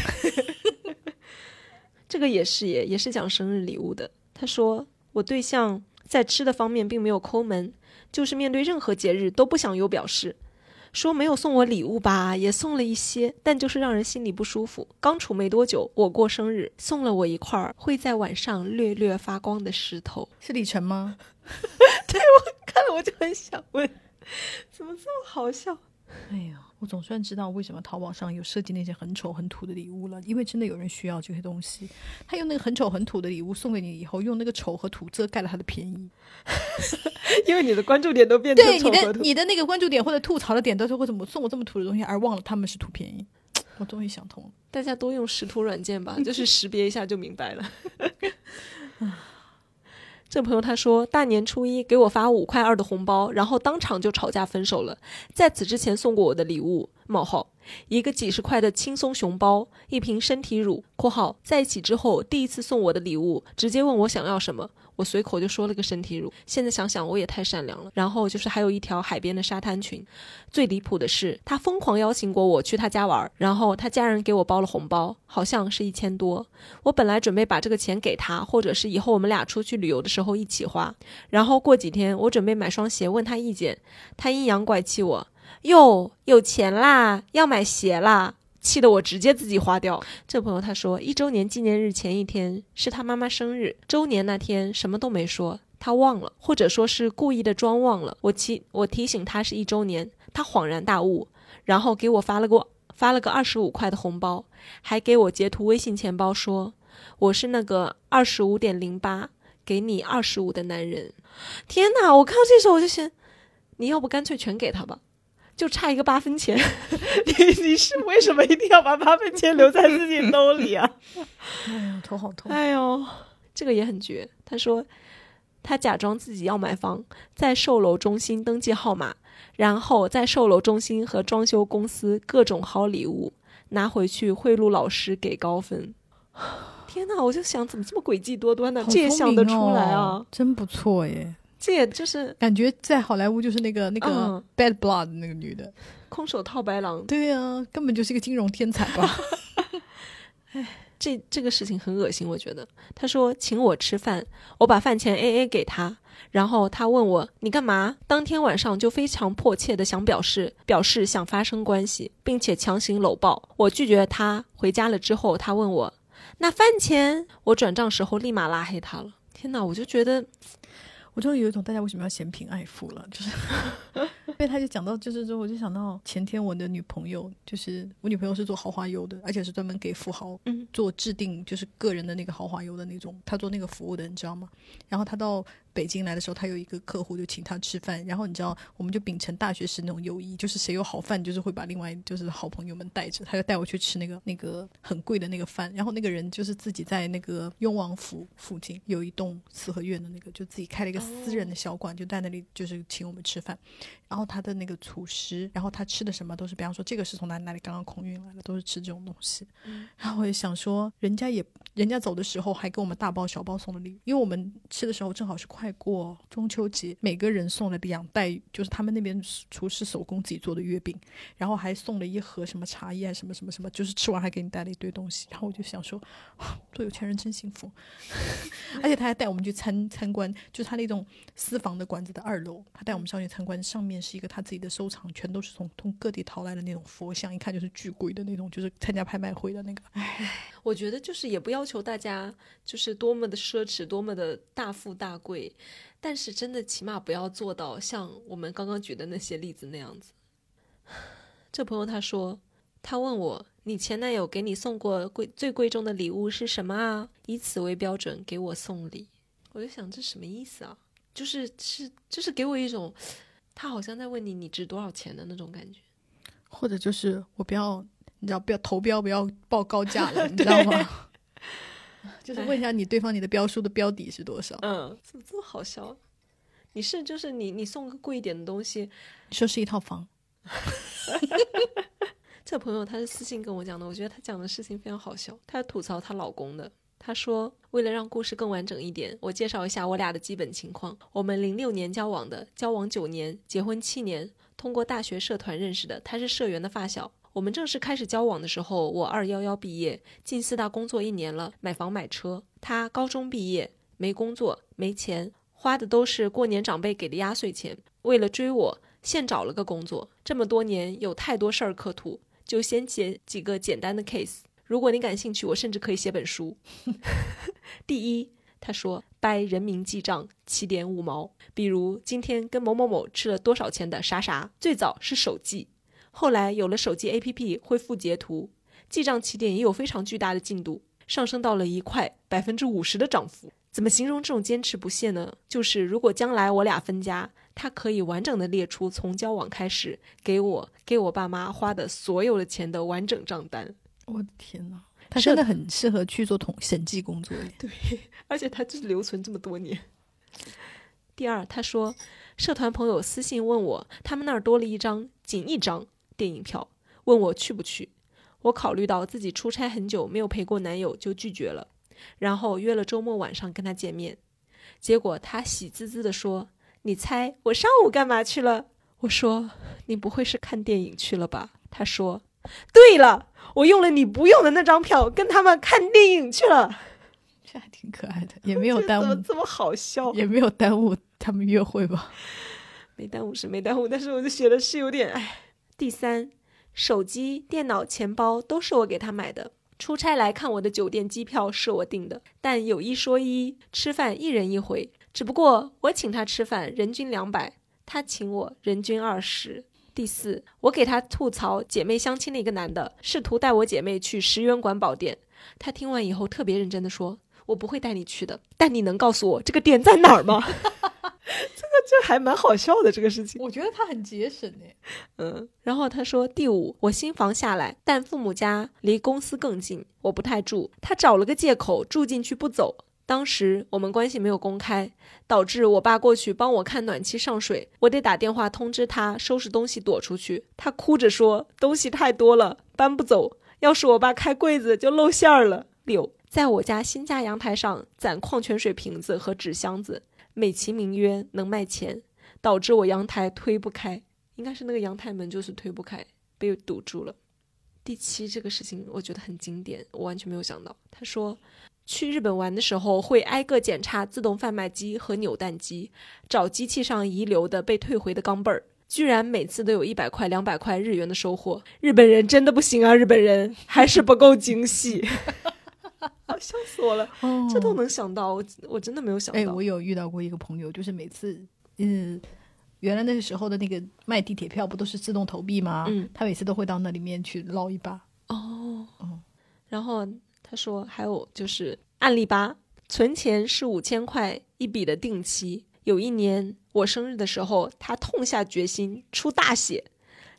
这个也是也也是讲生日礼物的。他说我对象在吃的方面并没有抠门，就是面对任何节日都不想有表示。说没有送我礼物吧，也送了一些，但就是让人心里不舒服。刚处没多久，我过生日，送了我一块儿会在晚上略略发光的石头。是李晨吗？对我看了我就很想问，怎么这么好笑？哎呀，我总算知道为什么淘宝上有设计那些很丑很土的礼物了，因为真的有人需要这些东西。他用那个很丑很土的礼物送给你以后，用那个丑和土遮盖了他的便宜。因为你的关注点都变成对你丑和土的你的那个关注点或者吐槽的点都是为什么送我这么土的东西，而忘了他们是图便宜。我终于想通了。大家多用识图软件吧，就是识别一下就明白了。这朋友他说，大年初一给我发五块二的红包，然后当场就吵架分手了。在此之前送过我的礼物冒号一个几十块的轻松熊包，一瓶身体乳（括号在一起之后第一次送我的礼物，直接问我想要什么，我随口就说了个身体乳。现在想想我也太善良了。然后就是还有一条海边的沙滩裙，最离谱的是，他疯狂邀请过我去他家玩，然后他家人给我包了红包，好像是一千多。我本来准备把这个钱给他，或者是以后我们俩出去旅游的时候一起花。然后过几天我准备买双鞋，问他意见，他阴阳怪气我，哟，有钱啦，要买鞋啦。气得我直接自己花掉。这朋友他说，一周年纪念日前一天是他妈妈生日，周年那天什么都没说，他忘了，或者说是故意的装忘了。我提我提醒他是一周年，他恍然大悟，然后给我发了个发了个二十五块的红包，还给我截图微信钱包说我是那个二十五点零八给你二十五的男人。天哪！我看到这时候我就想，你要不干脆全给他吧。就差一个八分钱，你你是为什么一定要把八分钱留在自己兜里啊？哎呀，头好痛。哎呦，这个也很绝。他说，他假装自己要买房，在售楼中心登记号码，然后在售楼中心和装修公司各种薅礼物，拿回去贿赂老师给高分。天哪！我就想，怎么这么诡计多端呢？好这也想得出来啊！哦，真不错耶！这也就是感觉在好莱坞就是那个那个嗯 Bad Blood 那个女的，空手套白狼。对呀、根本就是一个金融天才吧？这这个事情很恶心，我觉得。他说请我吃饭，我把饭钱 A A 给他，然后他问我你干嘛？当天晚上就非常迫切的想表示表示想发生关系，并且强行搂抱。我拒绝他。回家了之后，他问我那饭钱，我转账时候立马拉黑他了。天哪，我就觉得我终于有一种大家为什么要嫌贫爱富了，就是 因为他就讲到，就是说，我就想到前天我的女朋友，就是我女朋友是做豪华游的，而且是专门给富豪嗯做制定，就是个人的那个豪华游的那种，她做那个服务的，你知道吗？然后她到北京来的时候，他有一个客户就请他吃饭，然后你知道，我们就秉承大学时那种友谊，就是谁有好饭，就是会把另外就是好朋友们带着，他就带我去吃那个那个很贵的那个饭，然后那个人就是自己在那个雍王府附近有一栋四合院的那个，就自己开了一个私人的小馆，就在那里就是请我们吃饭。然后他的那个厨师，然后他吃的什么都是，比方说这个是从哪里哪里刚刚空运来的，都是吃这种东西。然后我就想说，人家也人家走的时候还给我们大包小包送的礼物，因为我们吃的时候正好是快过中秋节，每个人送了两袋，就是他们那边厨师手工自己做的月饼，然后还送了一盒什么茶叶啊什么什么什么，就是吃完还给你带了一堆东西。然后我就想说，哇做有钱人真幸福。而且他还带我们去参参观，就是他那种私房的馆子的二楼，他带我们上去参观，上面是一个他自己的收藏，全都是从从各地淘来的那种佛像，一看就是巨贵的那种，就是参加拍卖会的那个。唉 我觉得就是也不要求大家就是多么的奢侈，多么的大富大贵，但是真的起码不要做到像我们刚刚举的那些例子那样子。这朋友他说，他问我，你前男友给你送过贵最贵重的礼物是什么啊？以此为标准给我送礼，我就想这什么意思啊？就是是就是给我一种他好像在问你你值多少钱的那种感觉。或者就是我不要，你知道，不要投标，不要报高价了，你知道吗？就是问一下你对方你的标书的标底是多少？嗯，怎么这么好笑啊？你是就是你你送个贵一点的东西，你说是一套房 这朋友他是私信跟我讲的，我觉得他讲的事情非常好笑。他吐槽她老公的，他说为了让故事更完整一点，我介绍一下我俩的基本情况。我们零六年交往的，交往九年，结婚七年，通过大学社团认识的。他是社员的发小。我们正式开始交往的时候，我二幺幺毕业，进四大工作一年了，买房买车。他高中毕业，没工作，没钱，花的都是过年长辈给的压岁钱。为了追我，现找了个工作。这么多年有太多事儿可吐，就先写几个简单的 case。如果你感兴趣，我甚至可以写本书。第一，他说掰人民记账七点五毛，比如今天跟某某某吃了多少钱的啥啥。最早是手记，后来有了手机 APP 会附截图，记账起点也有非常巨大的进度，上升到了一块百分之五十的涨幅。怎么形容这种坚持不懈呢？就是如果将来我俩分家，他可以完整的列出从交往开始给我给我爸妈花的所有的钱的完整账单。我的天呐，他真的很适合去做统审计工作对。而且他就是留存这么多年。第二，他说，社团朋友私信问我，他们那儿多了一张仅一张电影票，问我去不去。我考虑到自己出差很久没有陪过男友，就拒绝了。然后约了周末晚上跟他见面，结果他喜滋滋地说：“你猜我上午干嘛去了？”我说：“你不会是看电影去了吧？”他说：“对了，我用了你不用的那张票，跟他们看电影去了。”这还挺可爱的，也没有 耽误，怎么这么好笑？也没有耽误他们约会吧？没耽误是没耽误，但是我就觉得是有点哎。第三，手机、电脑、钱包都是我给他买的。出差来看我的酒店机票是我订的，但有一说一，吃饭一人一回，只不过我请他吃饭人均两百，他请我人均二十。第四，我给他吐槽姐妹相亲的一个男的，试图带我姐妹去十元馆宝店，他听完以后特别认真的说：“我不会带你去的，但你能告诉我这个店在哪儿吗？” 这个这还蛮好笑的这个事情。我觉得他很节省诶。嗯，然后他说第五，我新房下来，但父母家离公司更近，我不太住。他找了个借口住进去不走。当时我们关系没有公开，导致我爸过去帮我看暖气上水，我得打电话通知他收拾东西躲出去。他哭着说东西太多了，搬不走。要是我爸开柜子就露馅儿了。六，在我家新家阳台上攒矿泉水瓶子和纸箱子，美其名曰能卖钱，导致我阳台推不开。应该是那个阳台门就是推不开，被堵住了。第七，这个事情我觉得很经典，我完全没有想到。他说，去日本玩的时候会挨个检查自动贩卖机和扭蛋机，找机器上遗留的被退回的钢镚儿，居然每次都有一百块、两百块日元的收获。日本人真的不行啊！日本人还是不够精细。笑死我了，哦这都能想到，我我真的没有想到。哎，我有遇到过一个朋友，就是每次，嗯，原来那个时候的那个卖地铁票不都是自动投币吗？嗯，他每次都会到那里面去捞一把。哦哦，然后他说还有就是案例八，存钱是五千块一笔的定期。有一年我生日的时候，他痛下决心出大血，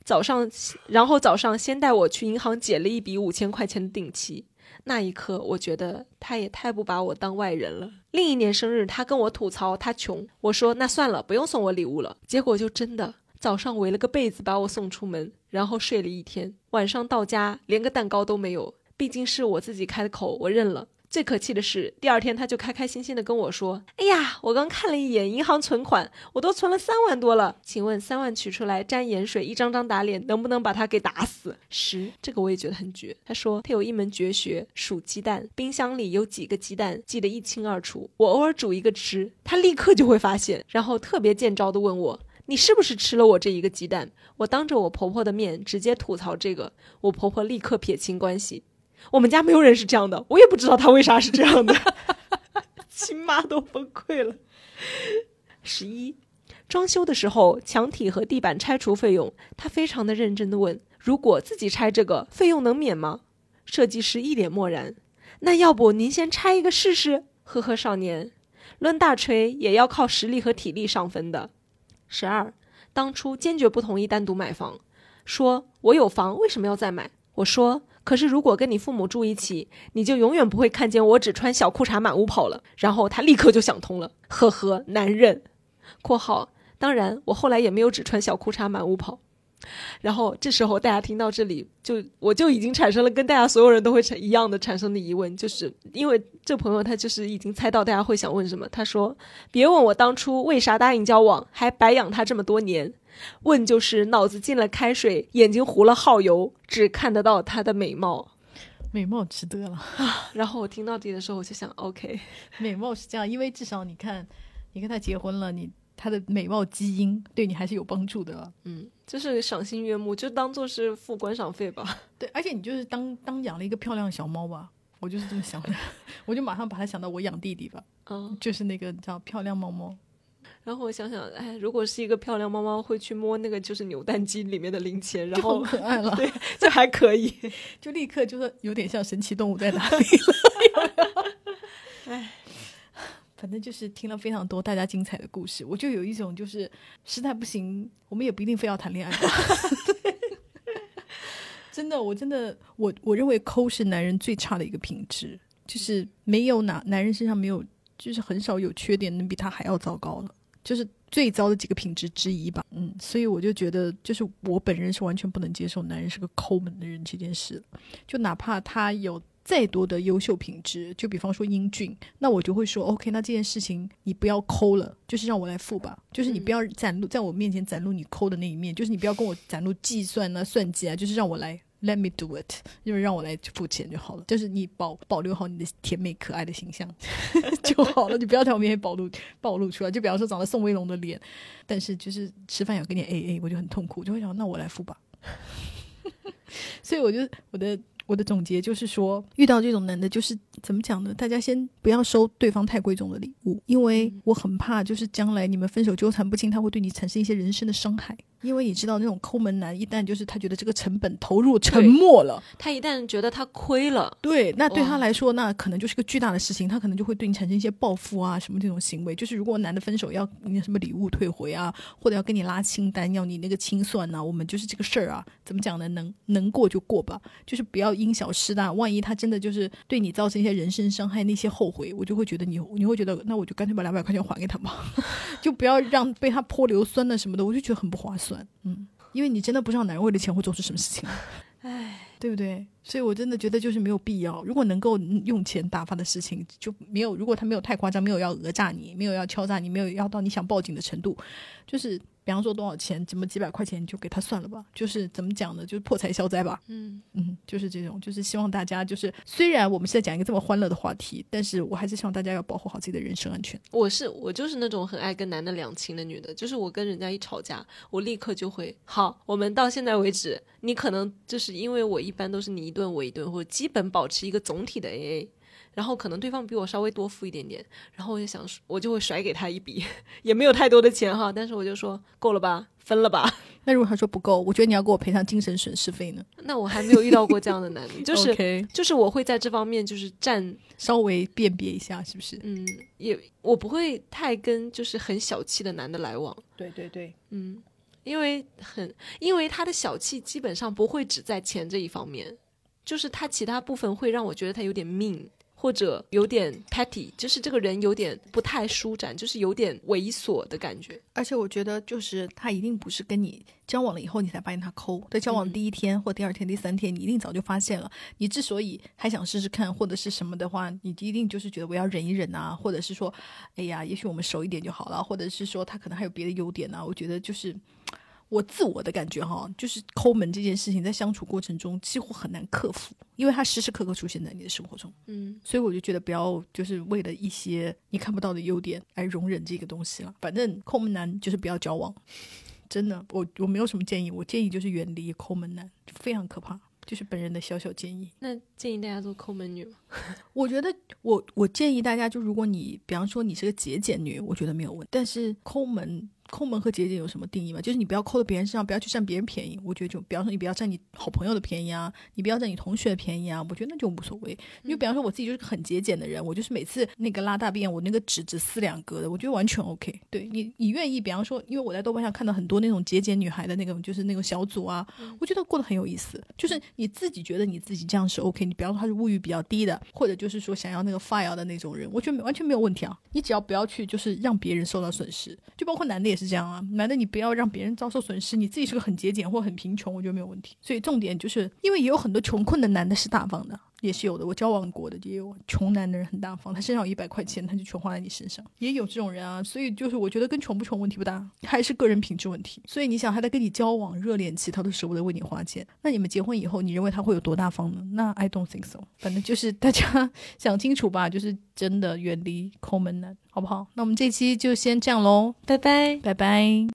早上然后早上先带我去银行解了一笔五千块钱的定期。那一刻，我觉得他也太不把我当外人了。另一年生日，他跟我吐槽他穷，我说那算了，不用送我礼物了。结果就真的早上围了个被子把我送出门，然后睡了一天。晚上到家连个蛋糕都没有，毕竟是我自己开的口，我认了。最可气的是，第二天他就开开心心的跟我说：“哎呀，我刚看了一眼银行存款，我都存了三万多了。请问三万取出来沾盐水，一张张打脸，能不能把他给打死？”十，这个我也觉得很绝。他说他有一门绝学，数鸡蛋，冰箱里有几个鸡蛋记得一清二楚。我偶尔煮一个吃，他立刻就会发现，然后特别见招的问我。你是不是吃了我这一个鸡蛋？我当着我婆婆的面直接吐槽这个，我婆婆立刻撇清关系。我们家没有人是这样的，我也不知道他为啥是这样的，亲妈都崩溃了。十一，装修的时候，墙体和地板拆除费用，他非常的认真的问：如果自己拆这个，费用能免吗？设计师一脸漠然。那要不您先拆一个试试？呵呵，少年，抡大锤也要靠实力和体力上分的。十二，当初坚决不同意单独买房，说我有房，为什么要再买？我说，可是如果跟你父母住一起，你就永远不会看见我只穿小裤衩满屋跑了。然后他立刻就想通了，呵呵，男人。（括号）当然，我后来也没有只穿小裤衩满屋跑。然后这时候大家听到这里，就我就已经产生了跟大家所有人都会产一样的产生的疑问，就是因为这朋友他就是已经猜到大家会想问什么。他说：“别问我当初为啥答应交往，还白养他这么多年。问就是脑子进了开水，眼睛糊了耗油，只看得到他的美貌。美貌值得了，然后我听到这里的时候，我就想，OK，美貌是这样，因为至少你看，你跟他结婚了，你他的美貌基因对你还是有帮助的。嗯，就是赏心悦目，就当做是付观赏费吧。对，而且你就是当当养了一个漂亮小猫吧，我就是这么想的，我就马上把它想到我养弟弟吧，嗯，就是那个叫漂亮猫猫。然后我想想，哎，如果是一个漂亮猫猫，会去摸那个就是扭蛋机里面的零钱，然后可爱了，对，这还可以。就立刻就是有点像神奇动物在哪里了。哎，反正就是听了非常多大家精彩的故事，我就有一种就是实在不行，我们也不一定非要谈恋爱吧。真的，我真的，我我认为抠是男人最差的一个品质，就是没有哪男人身上没有，就是很少有缺点能比他还要糟糕了，就是最糟的几个品质之一吧。嗯，所以我就觉得，就是我本人是完全不能接受男人是个抠门的人这件事，就哪怕他有。再多的优秀品质，就比方说英俊，那我就会说 OK，那这件事情你不要抠了，就是让我来付吧，就是你不要展露在我面前展露你抠的那一面，就是你不要跟我展露计算啊、算计啊，就是让我来 Let me do it，就是让我来付钱就好了，就是你保保留好你的甜美可爱的形象 就好了，你不要在我面前暴露暴露出来。就比方说长了宋威龙的脸，但是就是吃饭要跟你 A A，我就很痛苦，我就会想那我来付吧。所以我就我的。我的总结就是说，遇到这种男的，就是怎么讲呢？大家先不要收对方太贵重的礼物，因为我很怕，就是将来你们分手纠缠不清，他会对你产生一些人生的伤害。因为你知道，那种抠门男，一旦就是他觉得这个成本投入沉没了，他一旦觉得他亏了，对，那对他来说，那可能就是个巨大的事情，他可能就会对你产生一些报复啊，什么这种行为。就是如果男的分手要你什么礼物退回啊，或者要跟你拉清单，要你那个清算呐、我们就是这个事儿啊，怎么讲呢？能能过就过吧，就是不要因小失大。万一他真的就是对你造成一些人身伤害，那些后悔，我就会觉得你你会觉得，那我就干脆把两百块钱还给他吧，就不要让被他泼硫酸的什么的，我就觉得很不划算。嗯，因为你真的不知道男人为了钱会做出什么事情，唉，对不对？所以我真的觉得就是没有必要。如果能够用钱打发的事情，就没有。如果他没有太夸张，没有要讹诈你，没有要敲诈你，没有要到你想报警的程度，就是比方说多少钱，怎么几百块钱就给他算了吧。就是怎么讲呢？就是破财消灾吧。嗯嗯，就是这种，就是希望大家就是，虽然我们现在讲一个这么欢乐的话题，但是我还是希望大家要保护好自己的人身安全。我是我就是那种很爱跟男的两清的女的，就是我跟人家一吵架，我立刻就会好，我们到现在为止，你可能就是因为我一般都是你一顿我一顿，或者基本保持一个总体的 AA。然后可能对方比我稍微多付一点点，然后我就想，我就会甩给他一笔，也没有太多的钱哈，但是我就说够了吧，分了吧。那如果他说不够，我觉得你要给我赔偿精神损失费呢。那我还没有遇到过这样的男的，就是就是我会在这方面就是占，稍微辨别一下，是不是？嗯，也我不会太跟就是很小气的男的来往，对对对，嗯，因为很因为他的小气基本上不会只在钱这一方面，就是他其他部分会让我觉得他有点命。或者有点 petty，就是这个人有点不太舒展，就是有点猥琐的感觉。而且我觉得，就是他一定不是跟你交往了以后你才发现他抠，在交往第一天或第二天、第三天，你一定早就发现了。你之所以还想试试看或者是什么的话，你一定就是觉得我要忍一忍啊，或者是说，哎呀，也许我们熟一点就好了，或者是说他可能还有别的优点呢、我觉得就是。我自我的感觉哈，就是抠门这件事情，在相处过程中几乎很难克服，因为它时时刻刻出现在你的生活中。嗯，所以我就觉得不要就是为了一些你看不到的优点来容忍这个东西了。反正抠门男就是不要交往，真的，我我没有什么建议，我建议就是远离抠门男，非常可怕。就是本人的小小建议。那建议大家做抠门女吗？我觉得我我建议大家，就如果你比方说你是个节俭女，我觉得没有问题。但是抠门抠门和节俭有什么定义吗？就是你不要抠到别人身上，不要去占别人便宜。我觉得就比方说你不要占你好朋友的便宜啊，你不要占你同学的便宜啊，我觉得那就无所谓。因为比方说我自己就是个很节俭的人，我就是每次那个拉大便，我那个纸只撕两格的，我觉得完全 OK。对你你愿意，比方说，因为我在豆瓣上看到很多那种节俭女孩的那种就是那种小组啊，我觉得过得很有意思。就是你自己觉得你自己这样是 OK，你比方说他是物欲比较低的，或者就是说想要那个 fire 的那种人，我觉得完全没有问题啊。你只要不要去就是让别人受到损失，就包括男的也是这样啊。男的你不要让别人遭受损失，你自己是个很节俭或很贫穷，我觉得没有问题。所以重点就是因为也有很多穷困的男的是大方的。也是有的，我交往过的也有穷男的人很大方，他身上有一百块钱，他就全花在你身上，也有这种人啊。所以就是我觉得跟穷不穷问题不大，还是个人品质问题。所以你想他在跟你交往热恋期，他都舍不得为你花钱，那你们结婚以后，你认为他会有多大方呢？那 I don't think so。反正就是大家 想清楚吧，就是真的远离抠门男，好不好？那我们这期就先这样喽，拜拜。拜拜。